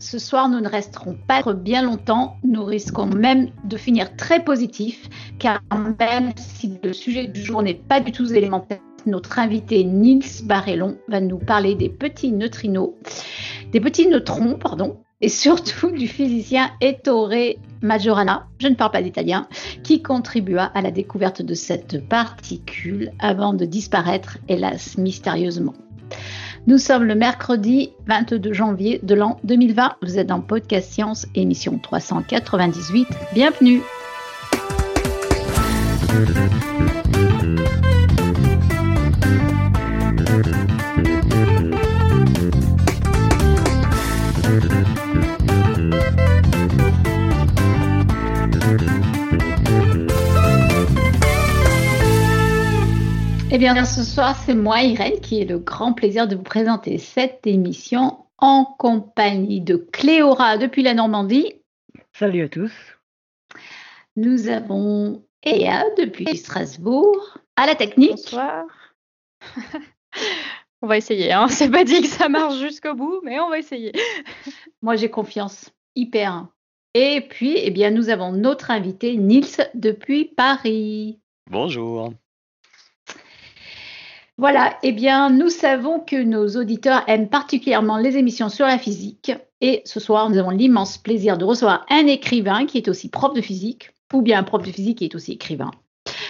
Ce soir, nous ne resterons pas bien longtemps. Nous risquons même de finir très positif, car même si le sujet du jour n'est pas du tout élémentaire, notre invité Nils Barrellon va nous parler des petits neutrinos, des petits neutrons, pardon, et surtout du physicien Ettore Majorana, je ne parle pas d'italien, qui contribua à la découverte de cette particule avant de disparaître, hélas, mystérieusement. Nous sommes le mercredi 22 janvier de l'an 2020. Vous êtes dans Podcast Science, émission 398. Bienvenue. Eh bien, ce soir, c'est moi, Irène, qui ai le grand plaisir de vous présenter cette émission en compagnie de Cléora depuis la Normandie. Salut à tous. Nous avons Ea depuis Strasbourg. À la technique. Bonsoir. on va essayer. Hein. C'est pas dit que ça marche jusqu'au bout, mais on va essayer. Moi, j'ai confiance. Hyper. Et puis, eh bien, nous avons notre invité Nils depuis Paris. Bonjour. Voilà, eh bien, nous savons que nos auditeurs aiment particulièrement les émissions sur la physique. Et ce soir, nous avons l'immense plaisir de recevoir un écrivain qui est aussi prof de physique, ou bien un prof de physique qui est aussi écrivain.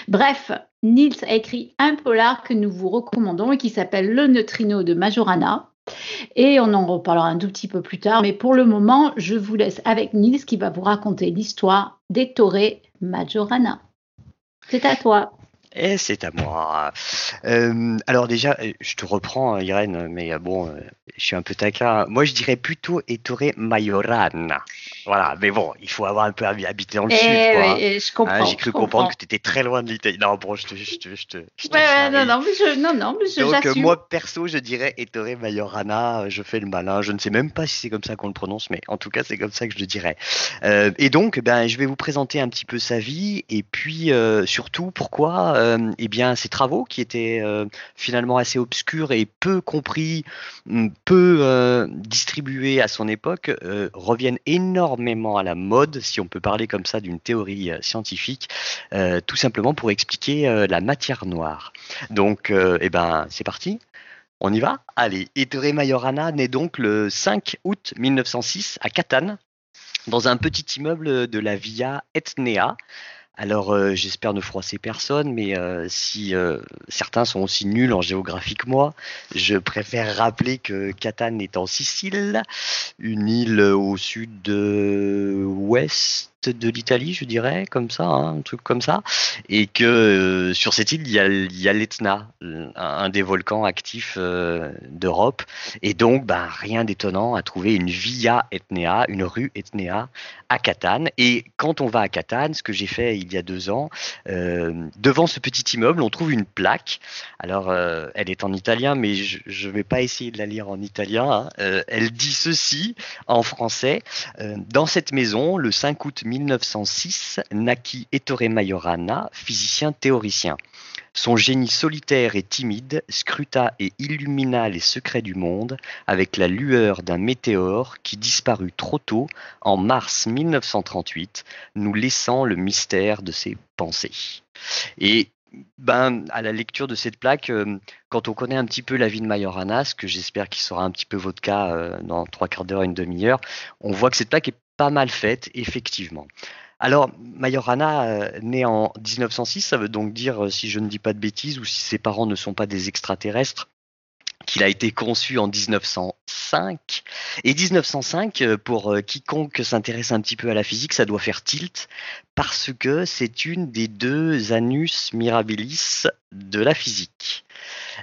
Bref, Niels a écrit un polar que nous vous recommandons et qui s'appelle Le neutrino de Majorana. Et on en reparlera un tout petit peu plus tard. Mais pour le moment, je vous laisse avec Niels qui va vous raconter l'histoire d'Ettore Majorana. C'est à toi. Et c'est à moi. Euh, alors déjà, je te reprends, Irène, mais bon, je suis un peu taquin. Moi, je dirais plutôt Ettore Majorana. Voilà, mais bon, il faut avoir un peu habité dans le Eh sud, quoi. oui, je comprends. Hein, J'ai cru comprendre comprends. que tu étais très loin de l'Italie. Non, bon, je te. Je te, je te, je te Ouais, ouais, charrie. non, non, mais je, non, non, mais je- Donc, euh, moi, perso, je dirais Ettore Majorana. euh, Je fais le malin. Je ne sais même pas si c'est comme ça qu'on le prononce, mais en tout cas, c'est comme ça que je le dirais. Euh, et donc, ben, je vais vous présenter un petit peu sa vie et puis euh, surtout pourquoi euh, eh bien, ses travaux qui étaient euh, finalement assez obscurs et peu compris, hum, peu euh, distribués à son époque, reviennent énormément à la mode, si on peut parler comme ça d'une théorie scientifique, tout simplement pour expliquer la matière noire. Donc, eh ben, c'est parti. On y va Allez, Ettore Majorana naît donc le 5 août 1906 à Catane, dans un petit immeuble de la Via Etnea. Alors, euh, j'espère ne froisser personne, mais euh, si euh, certains sont aussi nuls en géographie que moi, je préfère rappeler que Catane est en Sicile, une île au sud-ouest de l'Italie, je dirais, comme ça, hein, un truc comme ça, et que euh, sur cette île, il y a, l'Etna, un, un des volcans actifs euh, d'Europe, et donc, ben, rien d'étonnant à trouver une via Etnea, une rue Etnea à Catane. Et quand on va à Catane, ce que j'ai fait il y a deux ans, euh, devant ce petit immeuble, on trouve une plaque. Alors, euh, elle est en italien, mais je ne vais pas essayer de la lire en italien. hein. Euh, elle dit ceci en français. Euh, dans cette maison, le 5 août 1906, naquit Ettore Majorana, physicien théoricien. Son génie solitaire et timide scruta et illumina les secrets du monde avec la lueur d'un météore qui disparut trop tôt en mars 1938, nous laissant le mystère de ses pensées. Et ben, à la lecture de cette plaque, euh, quand on connaît un petit peu la vie de Majorana, ce que j'espère qu'il sera un petit peu votre cas euh, dans trois quarts d'heure, une demi-heure, on voit que cette plaque est pas mal faite, effectivement. Alors, Majorana, euh, né en 1906, ça veut donc dire, euh, si je ne dis pas de bêtises, ou si ses parents ne sont pas des extraterrestres, qu'il a été conçu en 1905. Et 1905, euh, pour euh, quiconque s'intéresse un petit peu à la physique, ça doit faire tilt parce que c'est une des deux annus mirabilis de la physique.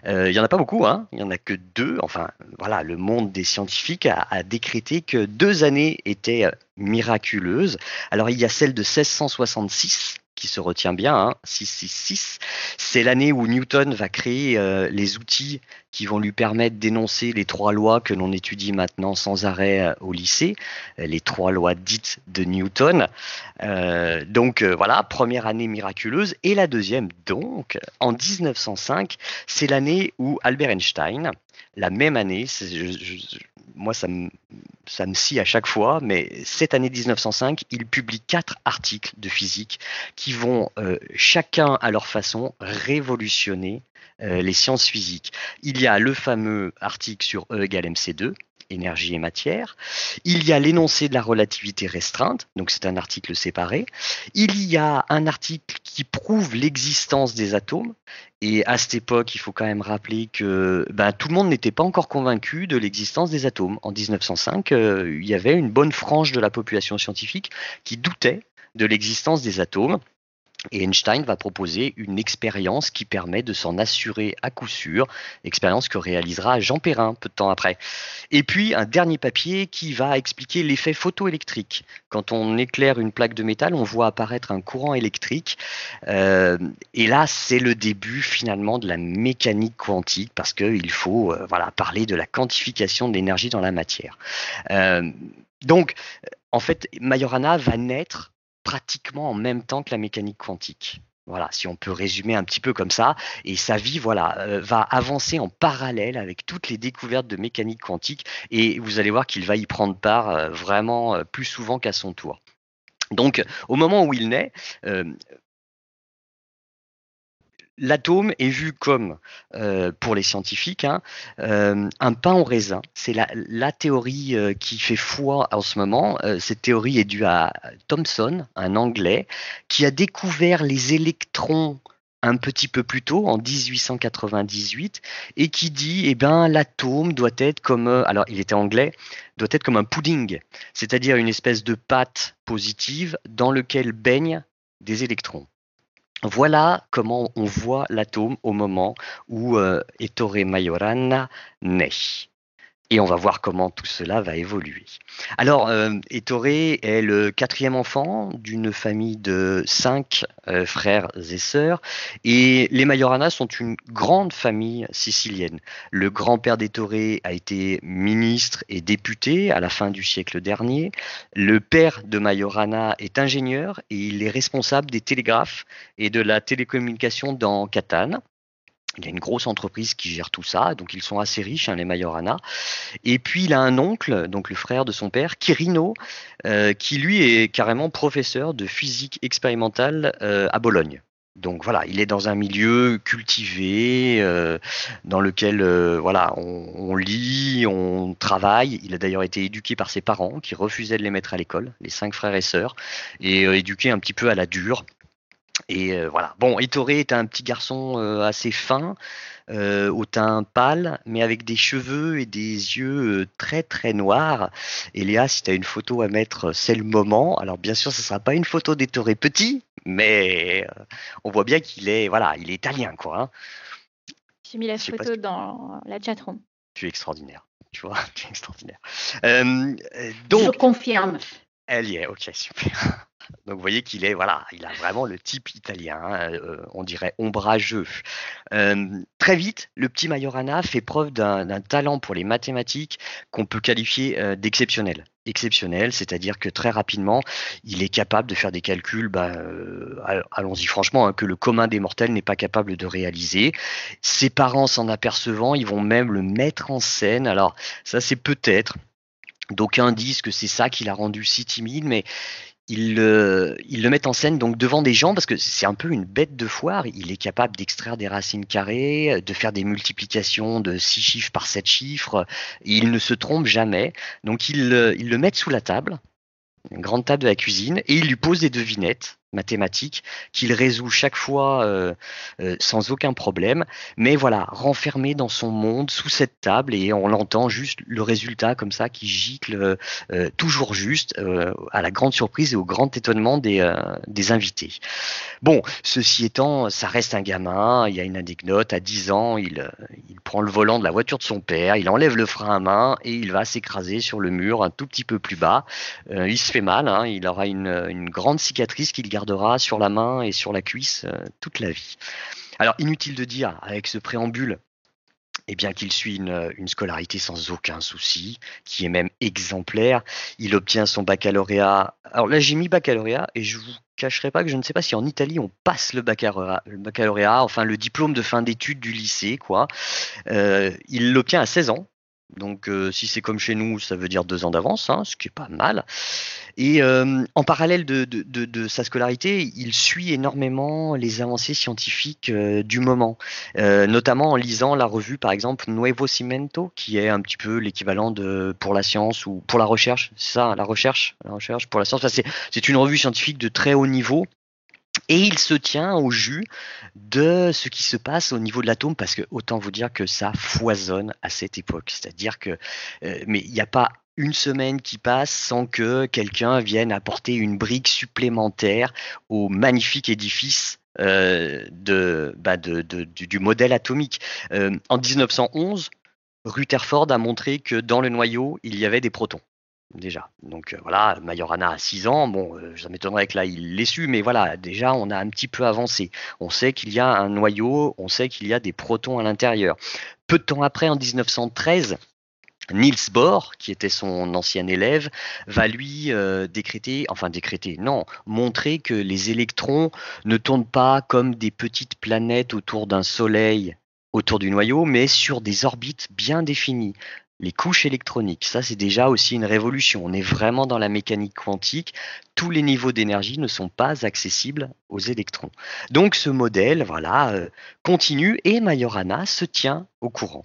Euh, il n'y en a pas beaucoup, hein il n'y en a que deux. Enfin, voilà, le monde des scientifiques a, décrété que deux années étaient miraculeuses. Alors, il y a celle de 1666 qui se retient bien, hein, 666, c'est l'année où Newton va créer euh, les outils qui vont lui permettre d'énoncer les trois lois que l'on étudie maintenant sans arrêt euh, au lycée, euh, les trois lois dites de Newton. donc voilà, première année miraculeuse. Et la deuxième, donc, en 1905, c'est l'année où Albert Einstein, la même année, moi ça me, ça me scie à chaque fois, mais cette année 1905, il publie quatre articles de physique qui vont euh, chacun à leur façon révolutionner euh, les sciences physiques. Il y a le fameux article sur E égale MC2, énergie et matière. Il y a l'énoncé de la relativité restreinte, donc c'est un article séparé. Il y a un article qui prouve l'existence des atomes. Et à cette époque, il faut quand même rappeler que ben, tout le monde n'était pas encore convaincu de l'existence des atomes. En 1905, euh, il y avait une bonne frange de la population scientifique qui doutait de l'existence des atomes. Et Einstein va proposer une expérience qui permet de s'en assurer à coup sûr, expérience que réalisera Jean Perrin peu de temps après. Et puis un dernier papier qui va expliquer l'effet photoélectrique. Quand on éclaire une plaque de métal, on voit apparaître un courant électrique. Euh, et là, c'est le début finalement de la mécanique quantique parce qu'il faut euh, voilà, parler de la quantification de l'énergie dans la matière. Euh, donc, en fait, Majorana va naître pratiquement en même temps que la mécanique quantique. Voilà, si on peut résumer un petit peu comme ça. Et sa vie, voilà, euh, va avancer en parallèle avec toutes les découvertes de mécanique quantique. Et vous allez voir qu'il va y prendre part euh, vraiment euh, plus souvent qu'à son tour. Donc, au moment où il naît, l'atome est vu comme, euh, pour les scientifiques, hein, euh, un pain au raisin. C'est la, théorie euh, qui fait foi en ce moment. cette théorie est due à Thomson, un Anglais, qui a découvert les électrons un petit peu plus tôt, en 1898, et qui dit, eh ben, l'atome doit être comme, alors il était anglais, doit être comme un pudding, c'est-à-dire une espèce de pâte positive dans lequel baignent des électrons. Voilà comment on voit l'atome au moment où euh, Ettore Majorana naît. Et on va voir comment tout cela va évoluer. Alors, euh, Ettore est le quatrième enfant d'une famille de cinq euh, frères et sœurs. Et les Majorana sont une grande famille sicilienne. Le grand-père d'Ettore a été ministre et député à la fin du siècle dernier. Le père de Majorana est ingénieur et il est responsable des télégraphes et de la télécommunication dans Catane. Il y a une grosse entreprise qui gère tout ça, donc ils sont assez riches, hein, les Majorana. Et puis il a un oncle, donc le frère de son père, Quirino, euh, qui lui est carrément professeur de physique expérimentale euh, à Bologne. Donc voilà, il est dans un milieu cultivé, euh, dans lequel voilà, on, on, lit, on travaille. Il a d'ailleurs été éduqué par ses parents, qui refusaient de les mettre à l'école, les cinq frères et sœurs, et éduqué un petit peu à la dure. Et euh, voilà. Bon, Ettore est un petit garçon euh, assez fin, euh, au teint pâle, mais avec des cheveux et des yeux très très noirs. Et Léa, si tu as une photo à mettre, c'est le moment. Alors bien sûr, ce ne sera pas une photo d'Ettore petit, mais on voit bien qu'il est, voilà, il est italien, quoi. Hein. J'ai mis la photo dans la chatroom. Tu es extraordinaire. Tu vois, tu es extraordinaire. donc, Je confirme. Elle y est, ok, super. Donc vous voyez qu'il est, voilà, il a vraiment le type italien, hein, euh, on dirait ombrageux. Euh, très vite, le petit Majorana fait preuve d'un talent pour les mathématiques qu'on peut qualifier euh, d'exceptionnel. Exceptionnel, c'est-à-dire que très rapidement, il est capable de faire des calculs, bah, allons-y franchement, hein, que le commun des mortels n'est pas capable de réaliser. Ses parents s'en apercevant, ils vont même le mettre en scène. Alors ça, c'est peut-être D'aucuns disent que c'est ça qui l'a rendu si timide, mais il, il, le met en scène donc devant des gens parce que c'est un peu une bête de foire. Il est capable d'extraire des racines carrées, de faire des multiplications de 6 chiffres par 7 chiffres. il ne se trompe jamais. Donc il, il le met sous la table, une grande table de la cuisine, et il lui pose des devinettes mathématiques qu'il résout chaque fois euh, euh, sans aucun problème. Mais voilà, renfermé dans son monde, sous cette table, et on l'entend juste le résultat comme ça qui gicle euh, toujours juste, à la grande surprise et au grand étonnement des, des invités. Bon, ceci étant, ça reste un gamin, il y a une anecdote, à 10 ans, il, il prend le volant de la voiture de son père, il enlève le frein à main et il va s'écraser sur le mur un tout petit peu plus bas. il se fait mal, hein, il aura une, une grande cicatrice qu'il garde sur la main et sur la cuisse euh, toute la vie. Alors inutile de dire, avec ce préambule, eh bien qu'il suit une, une, scolarité sans aucun souci, qui est même exemplaire. Il obtient son baccalauréat. Alors là, j'ai mis baccalauréat et je vous cacherai pas que je ne sais pas si en Italie on passe le baccalauréat, le baccalauréat enfin le diplôme de fin d'études du lycée, quoi. Euh, il l'obtient à 16 ans. Donc, euh, si c'est comme chez nous, ça veut dire deux ans d'avance, hein, ce qui est pas mal. Et euh, en parallèle de, sa scolarité, il suit énormément les avancées scientifiques euh, du moment, notamment en lisant la revue, par exemple, Nuevo Cimento, qui est un petit peu l'équivalent de pour la science ou pour la recherche. C'est ça, la recherche, la recherche pour la science. c'est une revue scientifique de très haut niveau et il se tient au jus de ce qui se passe au niveau de l'atome, parce que autant vous dire que ça foisonne à cette époque. C'est-à-dire que, euh, mais il n'y a pas une semaine qui passe sans que quelqu'un vienne apporter une brique supplémentaire au magnifique édifice euh, bah, du, modèle atomique. Euh, en 1911, Rutherford a montré que dans le noyau, il y avait des protons déjà. Donc euh, voilà, Majorana a 6 ans, bon, euh, ça m'étonnerait que là il l'ait su, mais voilà, déjà on a un petit peu avancé. On sait qu'il y a un noyau, on sait qu'il y a des protons à l'intérieur. Peu de temps après, en 1913, Niels Bohr, qui était son ancien élève, va lui euh, décréter, enfin décréter, non, montrer que les électrons ne tournent pas comme des petites planètes autour d'un soleil autour du noyau, mais sur des orbites bien définies les couches électroniques. Ça, c'est déjà aussi une révolution. On est vraiment dans la mécanique quantique. Tous les niveaux d'énergie ne sont pas accessibles aux électrons. Donc, ce modèle, voilà, euh, continue et Majorana se tient au courant.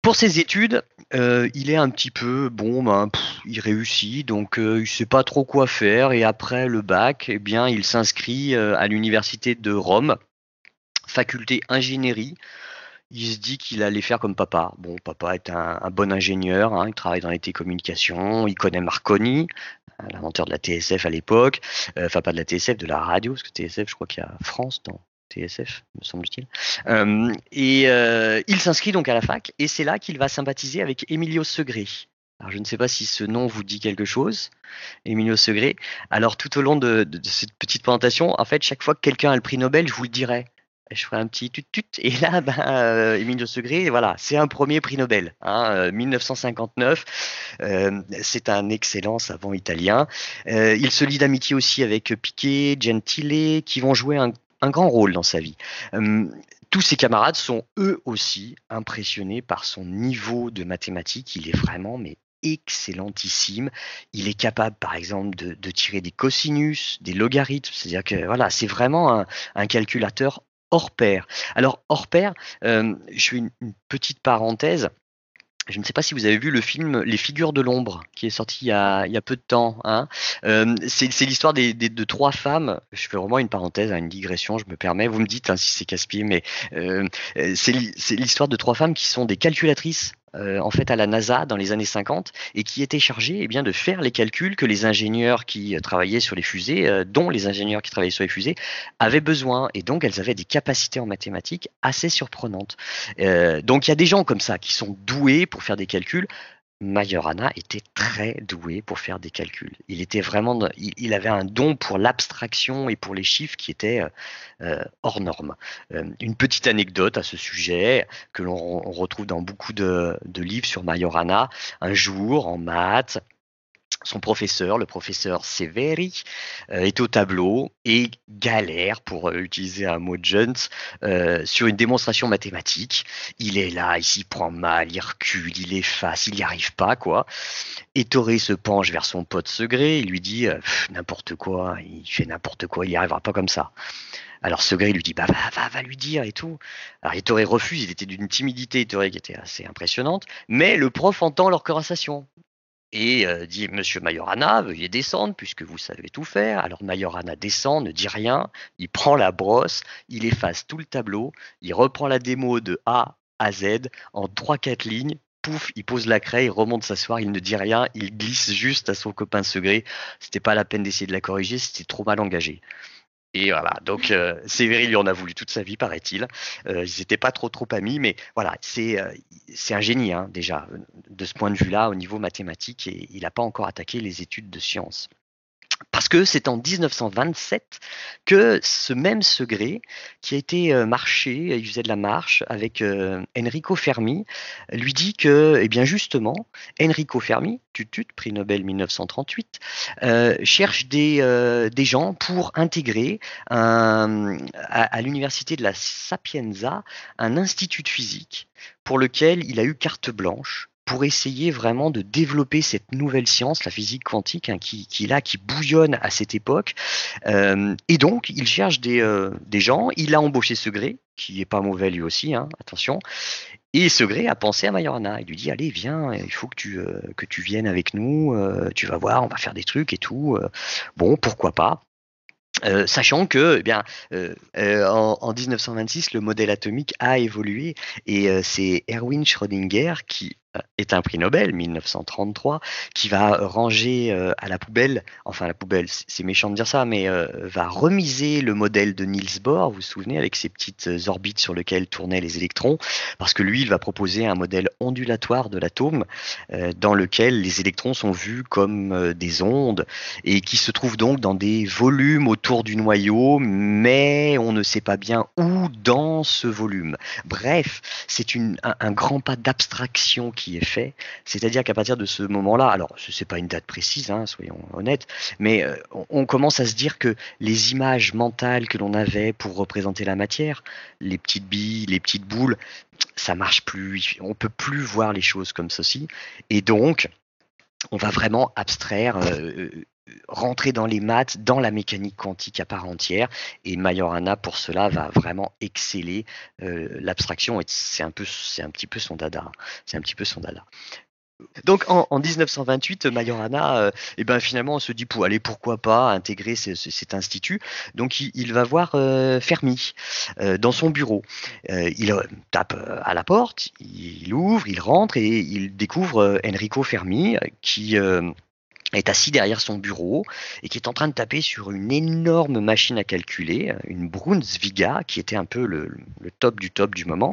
Pour ses études, euh, il est un petit peu bon, ben, il réussit, donc euh, il ne sait pas trop quoi faire. Et après le bac, eh bien, il s'inscrit à l'université de Rome, faculté ingénierie il se dit qu'il allait faire comme papa. Bon, papa est un, bon ingénieur, hein, il travaille dans les télécommunications, il connaît Marconi, euh, l'inventeur de la TSF à l'époque, euh, enfin pas de la TSF, de la radio, parce que TSF, je crois qu'il y a France dans TSF, me semble-t-il. Euh, et il s'inscrit donc à la fac, et c'est là qu'il va sympathiser avec Emilio Segré. Alors, je ne sais pas si ce nom vous dit quelque chose, Emilio Segré. Alors, tout au long de, de cette petite présentation, en fait, chaque fois que quelqu'un a le prix Nobel, je vous le dirai je ferai un petit tut-tut. Et là, ben, euh, Segré, voilà, c'est un premier prix Nobel, 1959. Hein, euh, c'est un excellent savant italien. Euh, il se lie d'amitié aussi avec Piquet, Gentile, qui vont jouer un, grand rôle dans sa vie. tous ses camarades sont eux aussi impressionnés par son niveau de mathématiques. Il est vraiment mais excellentissime. Il est capable, par exemple, de, tirer des cosinus, des logarithmes. C'est-à-dire que voilà, c'est vraiment un, calculateur hors pair. Alors, hors pair, euh, je fais une, petite parenthèse. Je ne sais pas si vous avez vu le film Les figures de l'ombre qui est sorti il y a, peu de temps. Hein. Euh, c'est l'histoire de trois femmes. Je fais vraiment une parenthèse, une digression, je me permets. Vous me dites hein, si c'est casse-pied, mais euh, c'est l'histoire de trois femmes qui sont des calculatrices euh, en fait à la NASA dans les années 50 et qui était chargé eh de faire les calculs que les ingénieurs qui euh, travaillaient sur les fusées, euh, dont les ingénieurs qui travaillaient sur les fusées avaient besoin et donc elles avaient des capacités en mathématiques assez surprenantes. donc il y a des gens comme ça qui sont doués pour faire des calculs Majorana était très doué pour faire des calculs. Il était vraiment, il, avait un don pour l'abstraction et pour les chiffres qui était euh, euh, hors norme. Euh, une petite anecdote à ce sujet que l'on retrouve dans beaucoup de, de livres sur Majorana. Un jour, en maths, son professeur, le professeur Severi, euh, est au tableau et galère, pour euh, utiliser un mot de euh, sur une démonstration mathématique. Il est là, il s'y prend mal, il recule, il efface, il n'y arrive pas, quoi. Et Toré se penche vers son pote Segré, il lui dit n'importe quoi, il fait n'importe quoi, il n'y arrivera pas comme ça. Alors Segré lui dit bah va, va, lui dire et tout. Alors Toré refuse, il était d'une timidité Toré qui était assez impressionnante, mais le prof entend leur conversation et euh, dit Monsieur Majorana, veuillez descendre puisque vous savez tout faire. Alors Majorana descend, ne dit rien, il prend la brosse, il efface tout le tableau, il reprend la démo de A à Z en 3-4 lignes. Pouf, il pose la craie, il remonte s'asseoir, il ne dit rien, il glisse juste à son copain Segré. C'était pas la peine d'essayer de la corriger, c'était trop mal engagé. Et voilà, donc euh, Séverine lui en a voulu toute sa vie, paraît-il. Euh, ils n'étaient pas trop trop amis, mais voilà, c'est euh, c'est un génie hein, déjà de ce point de vue-là au niveau mathématique et il n'a pas encore attaqué les études de sciences. Parce que c'est en 1927 que ce même Segré, qui a été euh, marché, il faisait de la marche avec euh, Enrico Fermi, lui dit que, eh bien justement, Enrico Fermi, tutut, prix Nobel 1938, euh, cherche des, gens pour intégrer à l'université de la Sapienza un institut de physique pour lequel il a eu carte blanche pour essayer vraiment de développer cette nouvelle science, la physique quantique, hein, qui, qui, là, qui bouillonne à cette époque. Euh, et donc, il cherche des, euh, gens. Il a embauché Segré, qui est pas mauvais lui aussi, hein, attention. Et Segré a pensé à Majorana. Il lui dit Allez, viens, il faut que tu, euh, que tu viennes avec nous. Euh, tu vas voir, on va faire des trucs et tout. Euh. bon, pourquoi pas euh, sachant que, eh bien, euh, euh, en, en, 1926, le modèle atomique a évolué et c'est Erwin Schrödinger qui est un prix Nobel 1933 qui va ranger à la poubelle, enfin la poubelle, c'est méchant de dire ça, mais va remiser le modèle de Niels Bohr, vous vous souvenez, avec ces petites orbites sur lesquelles tournaient les électrons, parce que lui, il va proposer un modèle ondulatoire de l'atome dans lequel les électrons sont vus comme des ondes et qui se trouvent donc dans des volumes autour du noyau, mais on ne sait pas bien où dans ce volume. Bref, c'est un, un, grand pas d'abstraction est fait, c'est-à-dire qu'à partir de ce moment-là, alors ce n'est pas une date précise, hein, soyons honnêtes, mais euh, on commence à se dire que les images mentales que l'on avait pour représenter la matière, les petites billes, les petites boules, ça marche plus, on peut plus voir les choses comme ceci, et donc on va vraiment abstraire euh, rentrer dans les maths, dans la mécanique quantique à part entière. Et Majorana, pour cela, va vraiment exceller euh, l'abstraction. C'est un peu, c'est un petit peu son dada. C'est un petit peu son dada. Donc en, en 1928, Majorana, euh, eh ben finalement, on se dit pour aller pourquoi pas intégrer ce, ce, cet institut. Donc il, va voir euh, Fermi dans son bureau. Il tape à la porte, il, ouvre, il rentre et il découvre Enrico Fermi qui est assis derrière son bureau et qui est en train de taper sur une énorme machine à calculer, une Brunsviga, qui était un peu le, top du top du moment,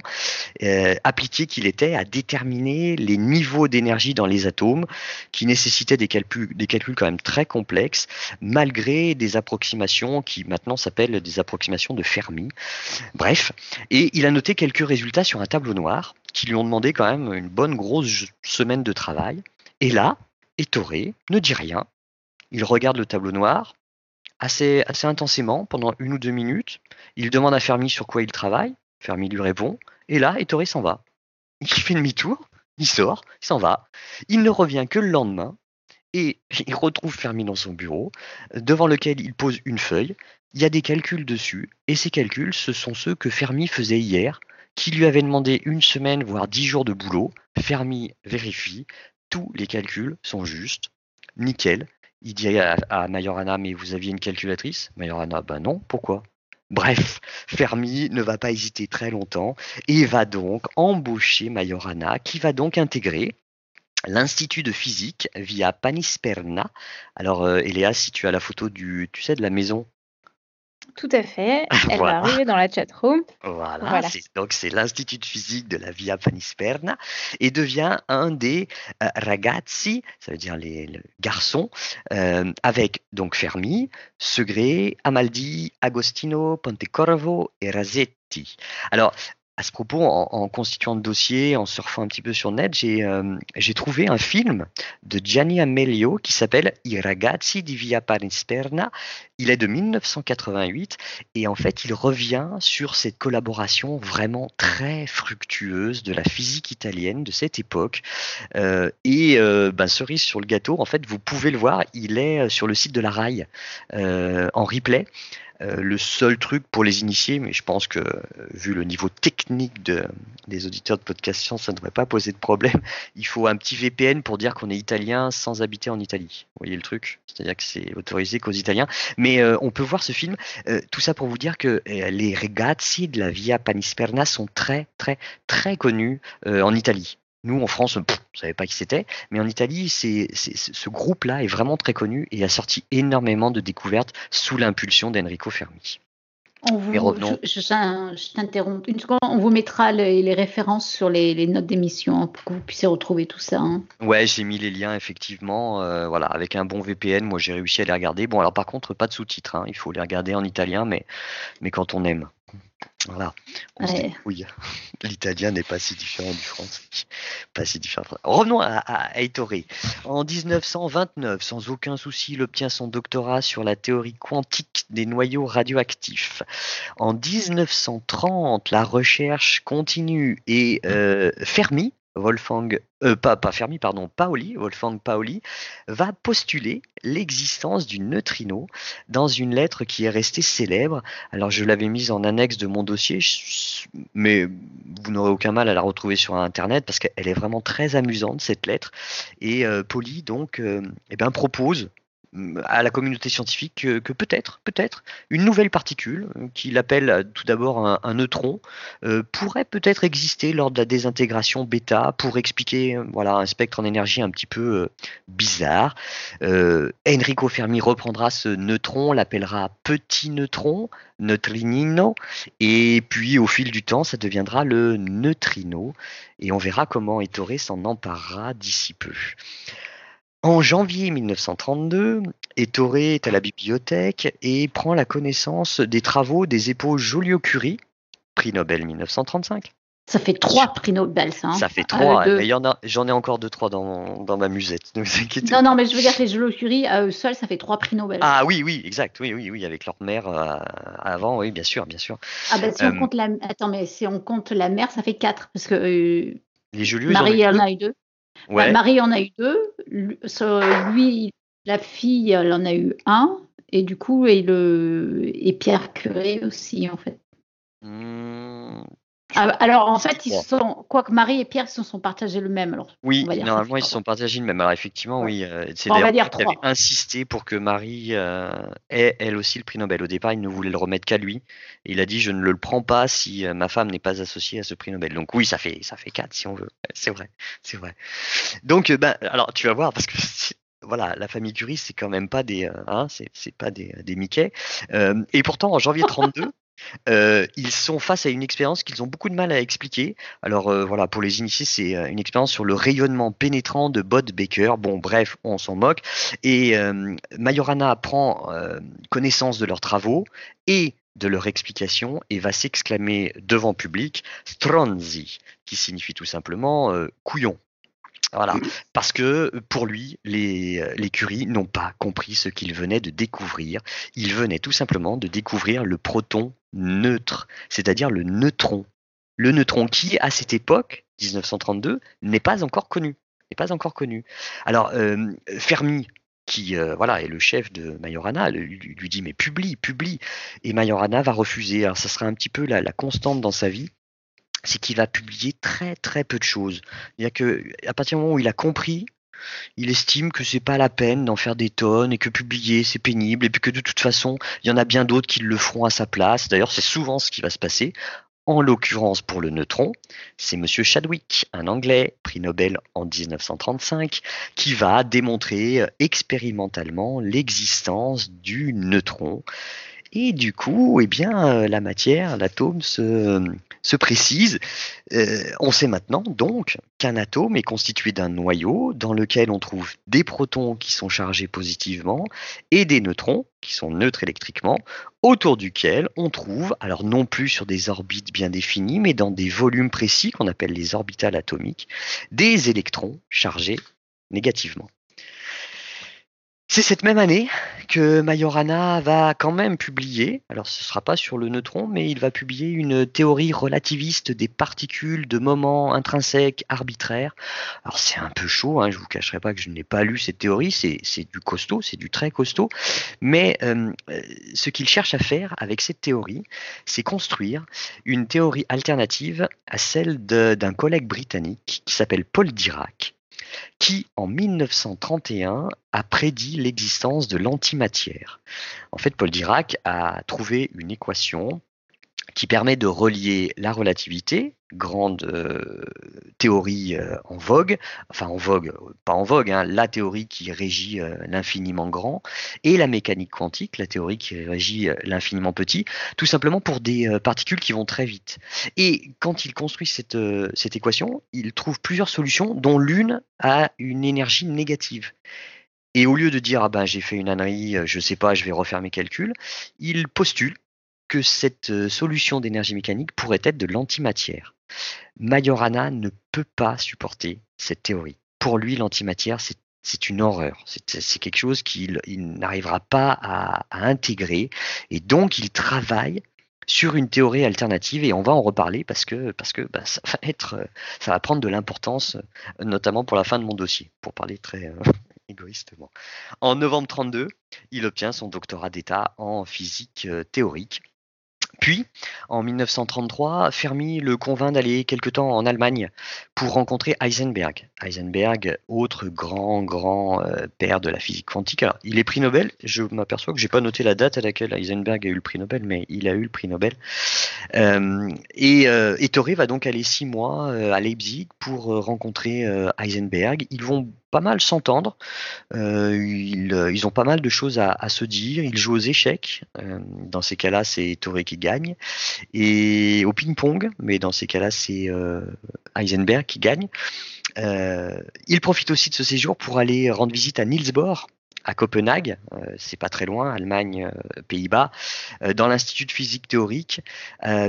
euh, appliqué qu'il était à déterminer les niveaux d'énergie dans les atomes, qui nécessitaient des calculs, des calculs quand même très complexes, malgré des approximations qui maintenant s'appellent des approximations de Fermi. Bref, et il a noté quelques résultats sur un tableau noir qui lui ont demandé quand même une bonne grosse semaine de travail. Et là, étoré, ne dit rien. Il regarde le tableau noir assez, assez intensément pendant une ou deux minutes. Il demande à Fermi sur quoi il travaille. Fermi lui répond. Et là, Ettore s'en va. Il fait demi-tour, il sort, il s'en va. Il ne revient que le lendemain et il retrouve Fermi dans son bureau, devant lequel il pose une feuille. Il y a des calculs dessus, et ces calculs, ce sont ceux que Fermi faisait hier, qui lui avait demandé une semaine, voire dix jours de boulot. Fermi vérifie, tous les calculs sont justes, nickel. Il dit à, Majorana, mais vous aviez une calculatrice? Majorana, ben non, pourquoi? Bref, Fermi ne va pas hésiter très longtemps et va donc embaucher Majorana, qui va donc intégrer l'Institut de physique via Panisperna. Alors, euh, Eléa, si tu as la photo du, tu de la maison? Tout à fait. Elle voilà. va arriver dans la chat room. Voilà. voilà. Donc c'est l'Institut de physique de la Via Panisperna et devient un des euh, ragazzi, ça veut dire les, les garçons, euh, avec donc Fermi, Segré, Amaldi, Agostino, Pontecorvo et Rasetti. Alors à ce propos, en, constituant le dossier, en surfant un petit peu sur net, j'ai euh, trouvé un film de Gianni Amelio qui s'appelle I ragazzi di Via Panisperna. Il est de 1988 et en fait, il revient sur cette collaboration vraiment très fructueuse de la physique italienne de cette époque. Euh, et euh, ben, cerise sur le gâteau, en fait, vous pouvez le voir, il est sur le site de la RAI en replay. Le seul truc pour les initiés, mais je pense que vu le niveau technique de, des auditeurs de podcast science, ça ne devrait pas poser de problème. Il faut un petit VPN pour dire qu'on est italien sans habiter en Italie. Vous voyez le truc? C'est-à-dire que c'est autorisé qu'aux Italiens. Mais on peut voir ce film. tout ça pour vous dire que les ragazzi de la Via Panisperna sont très, très, très connus en Italie. Nous, en France, on ne savait pas qui c'était, mais en Italie, c'est, ce groupe-là est vraiment très connu et a sorti énormément de découvertes sous l'impulsion d'Enrico Fermi. On vous, je, t'interromps une seconde. On vous mettra les, références sur les, notes d'émission pour que vous puissiez retrouver tout ça. Hein. Ouais, j'ai mis les liens effectivement. Euh, voilà, avec un bon VPN, moi j'ai réussi à les regarder. Bon, alors par contre, pas de sous-titres. Hein. Il faut les regarder en italien, mais, mais quand on aime. Voilà. Oui, l'italien n'est pas si différent du français. Pas si différent. Revenons à, à Ettore. En 1929, sans aucun souci, il obtient son doctorat sur la théorie quantique des noyaux radioactifs. En 1930, la recherche continue et euh, Fermi, Wolfgang, euh, pas, Fermi, pardon, Paoli, Wolfgang Paoli, va postuler l'existence du neutrino dans une lettre qui est restée célèbre. Alors je l'avais mise en annexe de mon dossier, mais vous n'aurez aucun mal à la retrouver sur Internet parce qu'elle est vraiment très amusante cette lettre. Et euh, Pauli donc euh, eh ben, propose à la communauté scientifique que, peut-être, peut-être, une nouvelle particule, euh, qu'il appelle euh, tout d'abord un, neutron, euh, pourrait peut-être exister lors de la désintégration bêta pour expliquer voilà, un spectre en énergie un petit peu bizarre. Enrico Fermi reprendra ce neutron, l'appellera petit neutron, neutrinino, et puis au fil du temps, ça deviendra le neutrino, et on verra comment Ettore s'en emparera d'ici peu. En janvier 1932, Ettore est à la bibliothèque et prend la connaissance des travaux des épaules Joliot-Curie, prix Nobel 1935. Ça fait trois prix Nobel, ça. Hein. Ça fait trois. J'en ai encore deux, trois dans, dans ma musette. Non, non, mais je veux dire que les Joliot-Curie, à eux seuls, ça fait trois prix Nobel. Ah oui, oui, exact. Oui, oui, oui, avec leur mère euh, avant, oui, bien sûr, bien sûr. Ah ben, si on euh, compte la, attends, mais si on compte la mère, ça fait quatre, parce que euh, les Joliot, Marie en a eu deux. Bah, Marie en a eu deux. Lui, la fille, elle en a eu un. Et du coup, et, le, et Pierre Curé aussi, en fait. Mmh, ah, alors, en fait, ils sont, quoique Marie et Pierre se sont partagés le même. Alors, oui, normalement, ils se sont partagés le même. Alors, effectivement, oui, euh, c'est d'ailleurs qui avait insisté pour que Marie euh, ait, elle aussi, le prix Nobel. Au départ, il ne voulait le remettre qu'à lui. il a dit Je ne le prends pas si euh, ma femme n'est pas associée à ce prix Nobel. Donc, oui, ça fait, ça fait quatre si on veut. C'est vrai, c'est vrai. Donc, ben, alors, tu vas voir, parce que voilà, la famille Curie, c'est quand même pas des, hein, c'est pas des, des Mickey. et pourtant, en janvier 32, euh, ils sont face à une expérience qu'ils ont beaucoup de mal à expliquer. Alors euh, voilà, pour les initiés, c'est euh, une expérience sur le rayonnement pénétrant de Bode Baker. Bon, bref, on s'en moque. Et Majorana prend connaissance de leurs travaux et de leur explication et va s'exclamer devant public Stronzi, qui signifie tout simplement couillon. Voilà, parce que pour lui, les, les Curie n'ont pas compris ce qu'ils venaient de découvrir. Ils venaient tout simplement de découvrir le proton neutre, c'est-à-dire le neutron. Le neutron qui, à cette époque, 1932, n'est pas encore connu. N'est pas encore connu. Alors, euh, Fermi, qui euh, voilà est le chef de Majorana, lui, lui, dit mais publie, publie. Et Majorana va refuser. Alors, ça sera un petit peu la, la constante dans sa vie c'est qu'il va publier très très peu de choses. Il y a que à partir du moment où il a compris, il estime que c'est pas la peine d'en faire des tonnes et que publier c'est pénible et puis que de toute façon il y en a bien d'autres qui le feront à sa place. D'ailleurs c'est souvent ce qui va se passer. En l'occurrence pour le neutron, c'est Monsieur Chadwick, un Anglais, prix Nobel en 1935, qui va démontrer expérimentalement l'existence du neutron. Et du coup, eh bien, la matière, l'atome se, se précise. Euh, on sait maintenant donc qu'un atome est constitué d'un noyau dans lequel on trouve des protons qui sont chargés positivement et des neutrons qui sont neutres électriquement, autour duquel on trouve, alors non plus sur des orbites bien définies, mais dans des volumes précis qu'on appelle les orbitales atomiques, des électrons chargés négativement. C'est cette même année que Majorana va quand même publier, alors ce ne sera pas sur le neutron, mais il va publier une théorie relativiste des particules de moments intrinsèques arbitraires. Alors c'est un peu chaud, hein, je ne vous cacherai pas que je n'ai pas lu cette théorie, c'est du costaud, c'est du très costaud, mais euh, ce qu'il cherche à faire avec cette théorie, c'est construire une théorie alternative à celle d'un collègue britannique qui s'appelle Paul Dirac, qui, en 1931, a prédit l'existence de l'antimatière. En fait, Paul Dirac a trouvé une équation qui permet de relier la relativité, grande euh, théorie euh, en vogue, enfin en vogue, pas en vogue, hein, la théorie qui régit euh, l'infiniment grand, et la mécanique quantique, la théorie qui régit l'infiniment petit, tout simplement pour des particules qui vont très vite. Et quand il construit cette, équation, il trouve plusieurs solutions, dont l'une a une énergie négative. Et au lieu de dire ah ben j'ai fait une ânerie, je sais pas, je vais refaire mes calculs, il postule que cette euh, solution d'énergie mécanique pourrait être de l'antimatière. Majorana ne peut pas supporter cette théorie. Pour lui, l'antimatière, c'est une horreur. C'est quelque chose qu'il n'arrivera pas à, intégrer. Et donc, il travaille sur une théorie alternative et on va en reparler parce que, bah, ça, va euh, prendre de l'importance, euh, notamment pour la fin de mon dossier, pour parler très égoïstement. En novembre 32, il obtient son doctorat d'État en physique théorique puis, en 1933, Fermi le convainc d'aller quelque temps en Allemagne pour rencontrer Heisenberg. Heisenberg, autre grand, grand euh, père de la physique quantique. Alors, il est prix Nobel. Je m'aperçois que j'ai pas noté la date à laquelle Heisenberg a eu le prix Nobel, mais il a eu le prix Nobel. Euh, et, euh, va donc aller six mois euh, à Leipzig pour rencontrer Heisenberg. Ils vont pas mal s'entendre. Euh, euh, ils, ont pas mal de choses à, se dire. Ils jouent aux échecs. Euh, dans ces cas-là, c'est Torre qui gagne. Et au ping-pong, mais dans ces cas-là, c'est Heisenberg qui gagne. il profite aussi de ce séjour pour aller rendre visite à Niels Bohr, à Copenhague, euh, c'est pas très loin, Allemagne, euh, Pays-Bas, euh, dans l'Institut de physique théorique.